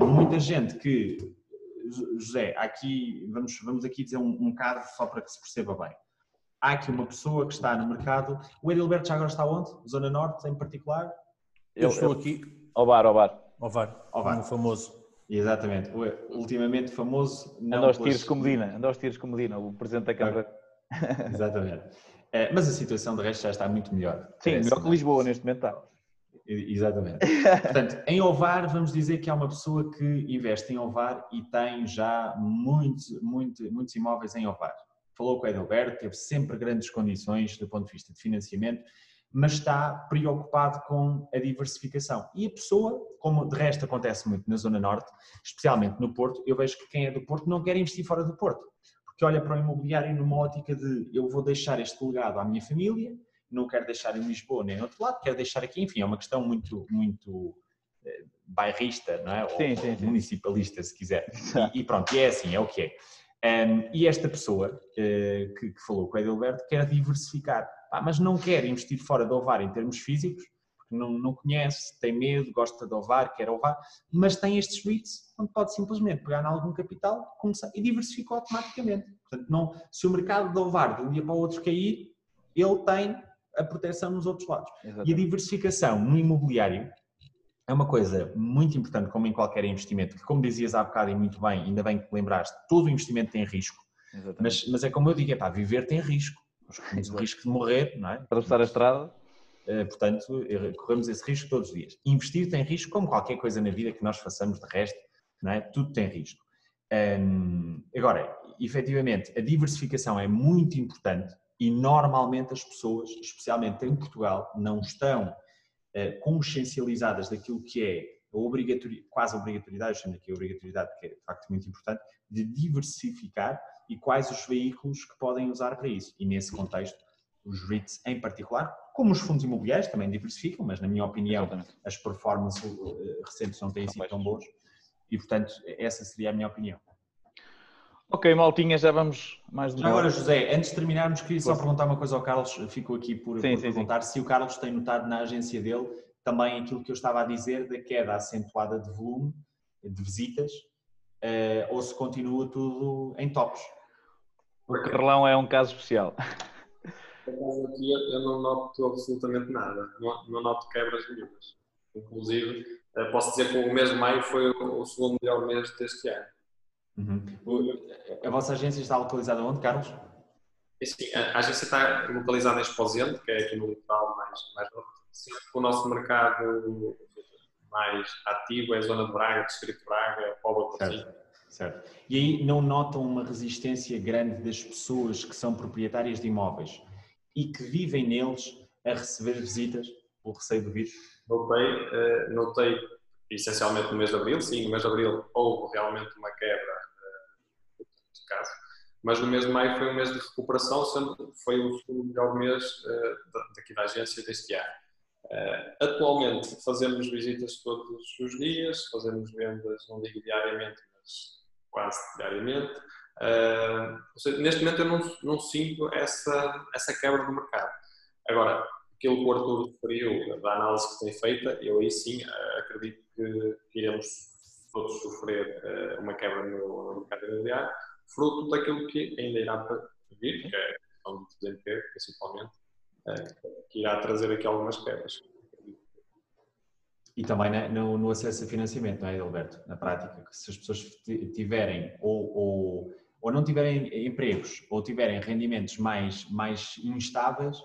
Uh, muita gente que, José, aqui, vamos, vamos aqui dizer um, um caso só para que se perceba bem. Há aqui uma pessoa que está no mercado, o Edilberto já agora está onde? Zona Norte, em particular? Eu, eu estou aqui. Ao bar, ao bar. Ao bar, ao bar. famoso. Exatamente. Ultimamente famoso. Anda aos tiros com Medina, anda aos tiros com Medina, o presidente da Câmara. Exatamente. É, mas a situação de resto já está muito melhor. Sim, melhor que Lisboa neste momento está. Exatamente. [laughs] Portanto, em Ovar, vamos dizer que há uma pessoa que investe em Ovar e tem já muitos, muito, muitos imóveis em Ovar. Falou com o Edelberto, teve sempre grandes condições do ponto de vista de financiamento mas está preocupado com a diversificação. E a pessoa, como de resto acontece muito na Zona Norte, especialmente no Porto, eu vejo que quem é do Porto não quer investir fora do Porto, porque olha para o imobiliário numa ótica de eu vou deixar este legado à minha família, não quero deixar em Lisboa nem em outro lado, quero deixar aqui, enfim, é uma questão muito, muito eh, bairrista, não é? Sim, Ou sim, sim. municipalista, se quiser. E, e, pronto, e é assim, é o que é. Um, e esta pessoa uh, que, que, falou com o Edilberto quer diversificar mas não quer investir fora do ovar em termos físicos, porque não, não conhece, tem medo, gosta de ovar, quer ovar, mas tem estes REITs onde pode simplesmente pegar em algum capital começar, e diversificar automaticamente. Portanto, não, se o mercado de ovar de um dia para o outro cair, ele tem a proteção nos outros lados. Exatamente. E a diversificação no imobiliário é uma coisa muito importante, como em qualquer investimento, que como dizias há bocado e muito bem, ainda bem que lembraste, todo investimento tem risco, mas, mas, é como eu digo, é pá, viver tem risco. Nós corremos o risco de morrer, não é? Atravessar a estrada. Eh, portanto, corremos esse risco todos os dias. Investir tem risco, como qualquer coisa na vida que nós façamos de resto, não é? Tudo tem risco. Um, agora, efetivamente, a diversificação é muito importante e normalmente as pessoas, especialmente em Portugal, não estão uh, consciencializadas daquilo que é a quase obrigatoriedade, sendo aqui a obrigatoriedade que é de facto muito importante, de diversificar e quais os veículos que podem usar para isso. E nesse contexto, os REITs em particular, como os fundos imobiliários também diversificam, mas na minha opinião Exatamente. as performances eh, recentes não têm sido tão boas e portanto essa seria a minha opinião. Ok, Maltinha, já vamos mais de Agora, José, antes de terminarmos, queria só perguntar uma coisa ao Carlos. Fico aqui por, sim, por sim, perguntar sim. se o Carlos tem notado na agência dele também aquilo que eu estava a dizer da queda acentuada de volume de visitas uh, ou se continua tudo em tops. O Carlão é um caso especial. Aqui eu não noto absolutamente nada, não, não noto quebras nenhumas. Inclusive, eh, posso dizer que o mês de maio foi o segundo melhor mês deste ano. Uhum. A vossa agência está localizada onde, Carlos? Sim, a agência está localizada em Esposente, que é aqui no litoral mais, mais norte. O nosso mercado mais ativo é a zona de Braga, Distrito de Braga, Póvoa de Certo. E aí não notam uma resistência grande das pessoas que são proprietárias de imóveis e que vivem neles a receber visitas pelo receio do vírus? Notei, uh, notei essencialmente no mês de abril, sim, no mês de abril houve realmente uma quebra caso, mas no mês de maio foi um mês de recuperação, sendo foi o melhor mês uh, daqui da agência deste ano. Uh, atualmente fazemos visitas todos os dias, fazemos vendas, não digo diariamente, mas quase diariamente. Uh, seja, neste momento eu não, não sinto essa, essa quebra do mercado. Agora, aquilo que o Arthur referiu, da análise que tem feita, eu aí sim acredito que iremos todos sofrer uh, uma quebra no, no mercado imobiliário, fruto daquilo que ainda irá vir, que é do desemprego, principalmente, que irá trazer aqui algumas quebras. E também no, no, acesso a financiamento, não é, Alberto? Na prática, se as pessoas tiverem ou, ou, ou, não tiverem empregos ou tiverem rendimentos mais, mais instáveis,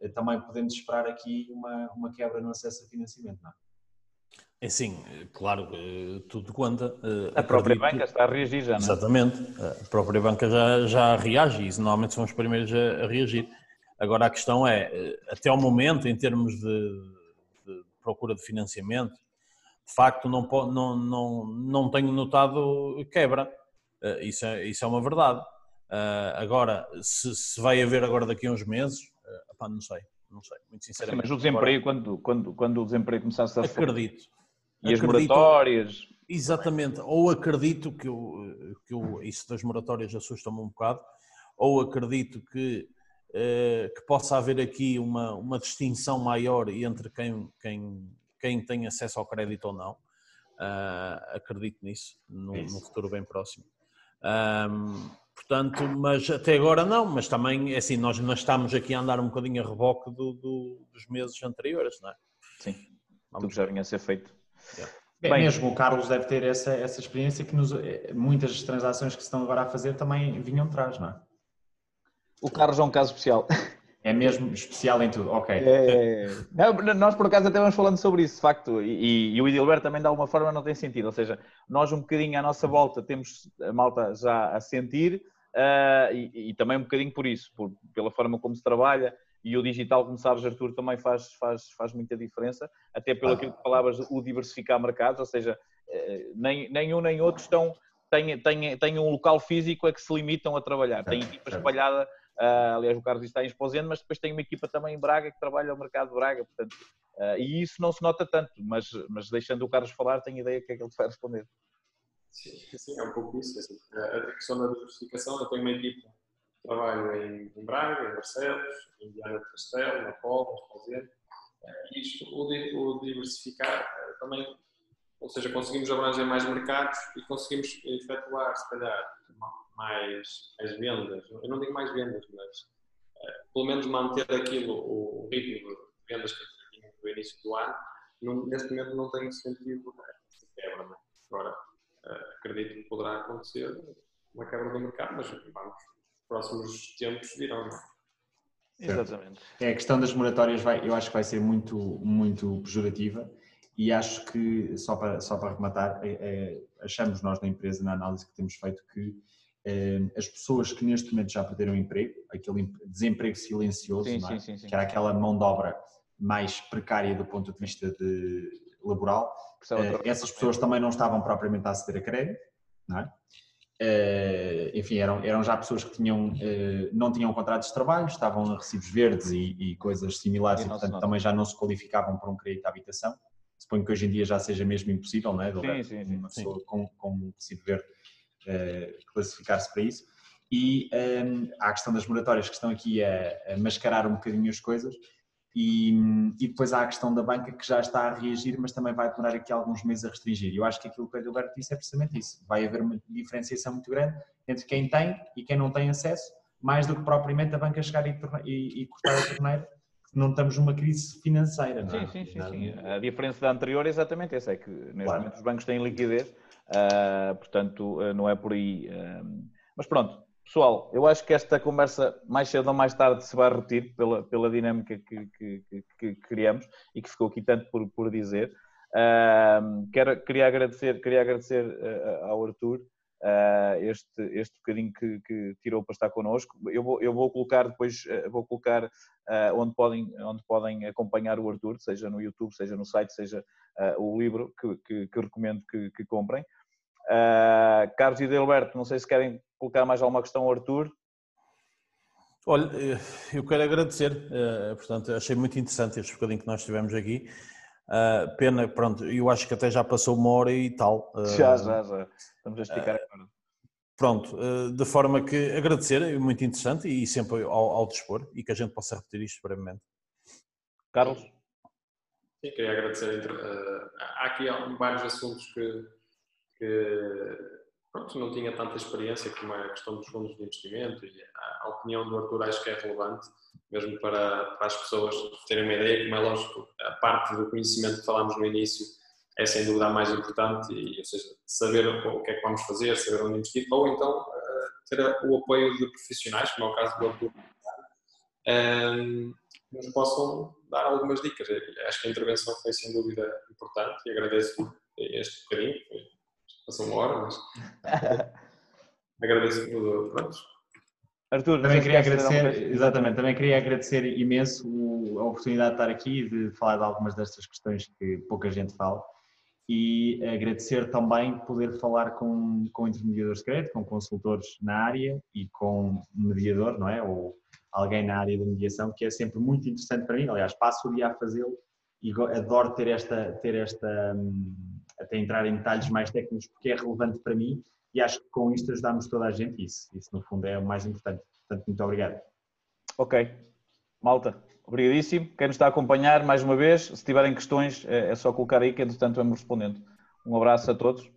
eh, também podemos esperar aqui uma, uma quebra no acesso a financiamento, não é? É sim, claro, tudo conta. Eh, a própria banca está a reagir já, não é? Exatamente, a própria banca já, já reage e normalmente são os primeiros a, a reagir. Agora a questão é, eh, até ao momento, em termos de procura de financiamento, de facto não, não, não, não tenho notado quebra. Eh, isso é, isso é uma verdade. Eh, agora, se, se vai haver agora daqui a uns meses, uh, não sei. não sei, muito sinceramente. Sim, mas o desemprego, Agora, quando, quando, quando o desemprego começasse a... Acredito. E as moratórias... Exatamente, ou acredito que, eu, que eu, isso das moratórias assusta-me um bocado, ou acredito que, eh, que possa haver aqui uma, uma distinção maior entre quem, quem, quem tem acesso ao crédito ou não. Uh, acredito nisso, no, no, futuro bem próximo. Um, portanto, mas até agora não, mas também, é assim, nós não estamos aqui a andar um bocadinho a reboque do, do, dos meses anteriores, não é? Sim, Vamos tudo já vinha a ser feito. Yeah. Bem, mesmo o Carlos deve ter essa, essa experiência que nos, eh, muitas transações que se estão agora a fazer também vinham atrás, não é? O Carlos é um caso especial. É mesmo especial em tudo, ok. É, não, nós por acaso até vamos falando sobre isso, de facto, e, e, o Idilberto também de alguma forma não tem sentido, ou seja, nós um bocadinho à nossa volta temos a malta já a sentir uh, e, e, também um bocadinho por isso, por, pela forma como se trabalha e o digital, como sabes Arthur, também faz, faz, faz muita diferença, até pelo aquilo que falavas, o diversificar mercados, ou seja, eh, nem, nem um nem outro estão, têm, têm, têm um local físico a que se limitam a trabalhar, têm equipa espalhada Uh, aliás, o Carlos está em Esposende, mas depois tem uma equipa também em Braga que trabalha o mercado de Braga. Portanto, uh, e isso não se nota tanto, mas, mas deixando o Carlos falar, tenho ideia do que é que ele vai responder. Sim, sim, é um pouco isso. Assim. A questão da diversificação, eu tenho uma equipa que trabalha em, Braga, em Barcelos, em Viana de Castelo, na Póvoa. Uh, isto, o, diversificar também, ou seja, conseguimos abranger mais mercados e conseguimos efetuar, se calhar, mais, mais vendas. Eu não digo mais vendas, mas uh, pelo menos manter aquilo, o, ritmo de vendas que tinha no início do ano. Neste momento não tenho sentido essa quebra. Né? Agora, acredito que poderá acontecer uma quebra do mercado, mas vamos, os próximos tempos virão. É? Exatamente. É, a questão das moratórias vai, eu acho que vai ser muito, muito pejorativa e acho que, só para, só para rematar, é, é, achamos nós na empresa, na análise que temos feito, que Ehm, as pessoas que neste momento já perderam o emprego, aquele desemprego silencioso, sim, é? sim, sim, que era aquela mão de obra mais precária do ponto de vista de laboral, eh, essas pessoas também não estavam propriamente a aceder a crédito, não é? Uh, enfim, eram, eram já pessoas que tinham, uh, não tinham contratos de trabalho, estavam a recibos verdes e, e coisas similares e, e portanto, também já não se qualificavam para um crédito de habitação. Suponho que hoje em dia já seja mesmo impossível, não é? sim, sim, sim, uma pessoa com, com um recibo verde uh, classificar-se para isso. E um, ehm, há a questão das moratórias que estão aqui a, a mascarar um bocadinho as coisas. E, e, depois há a questão da banca que já está a reagir, mas também vai demorar aqui alguns meses a restringir. Eu acho que aquilo que o Edilberto disse é precisamente isso. Vai haver uma diferenciação muito grande entre quem tem e quem não tem acesso, mais do que propriamente a banca chegar e, e, e cortar a torneira, não estamos numa crise financeira. Não é? Sim, sim, sim, sim. A diferença da anterior é exatamente essa, é que neste claro. momento os bancos têm liquidez Uh, portanto, uh, não é por aí. Uh, mas pronto, pessoal, eu acho que esta conversa mais cedo ou mais tarde se vai repetir pela, pela dinâmica que, que, que, que criamos e que ficou aqui tanto por, por dizer. quero, queria agradecer, queria agradecer ao Arthur este, este bocadinho que, que, tirou para estar connosco. Eu vou, eu vou colocar depois, vou colocar onde, podem, onde podem acompanhar o Arthur, seja no YouTube, seja no site, seja o livro que, que, que recomendo que comprem. Uh, Carlos e Delberto, não sei se querem colocar mais alguma questão ao Arthur. Olha, eh, eu quero agradecer, uh, portanto, achei muito interessante este bocadinho que nós tivemos aqui. Uh, pena, pronto, eu acho que até já passou uma hora e tal. já, já, já. Estamos a esticar agora. Pronto, de forma que agradecer, é muito interessante e sempre ao, ao dispor e que a gente possa repetir isto brevemente. Carlos? Sim, queria agradecer. há aqui vários assuntos que que pronto, não tinha tanta experiência como é a questão dos fundos de investimento e a, opinião do Arthur acho que é relevante, mesmo para, para as pessoas terem uma ideia, como é lógico, a parte do conhecimento que falámos no início é sem dúvida a mais importante, e, ou seja, saber o que é que vamos fazer, saber onde investir, ou então uh, ter o apoio de profissionais, como é o caso do Arthur, que nos possam dar algumas dicas. Acho que a intervenção foi sem dúvida importante e agradeço este bocadinho, passou uma hora, mas [laughs] agradeço tudo. Pronto. Arthur, também queria agradecer, exatamente, também queria agradecer imenso a oportunidade de estar aqui e de falar de algumas destas questões que pouca gente fala e agradecer também poder falar com, com intermediadores de crédito, com consultores na área e com mediador, não é? Ou alguém na área da mediação, que é sempre muito interessante para mim. Aliás, passo o dia a fazê-lo e adoro ter esta, ter esta, hum, até entrar em detalhes mais técnicos, porque é relevante para mim e acho que com isto ajudamos toda a gente. Isso, isso no fundo é o mais importante. Portanto, muito obrigado. Ok. Malta, obrigadíssimo. Quem nos está a acompanhar mais uma vez, se tiverem questões, é, é só colocar aí que entretanto vamos respondendo. Um abraço a todos.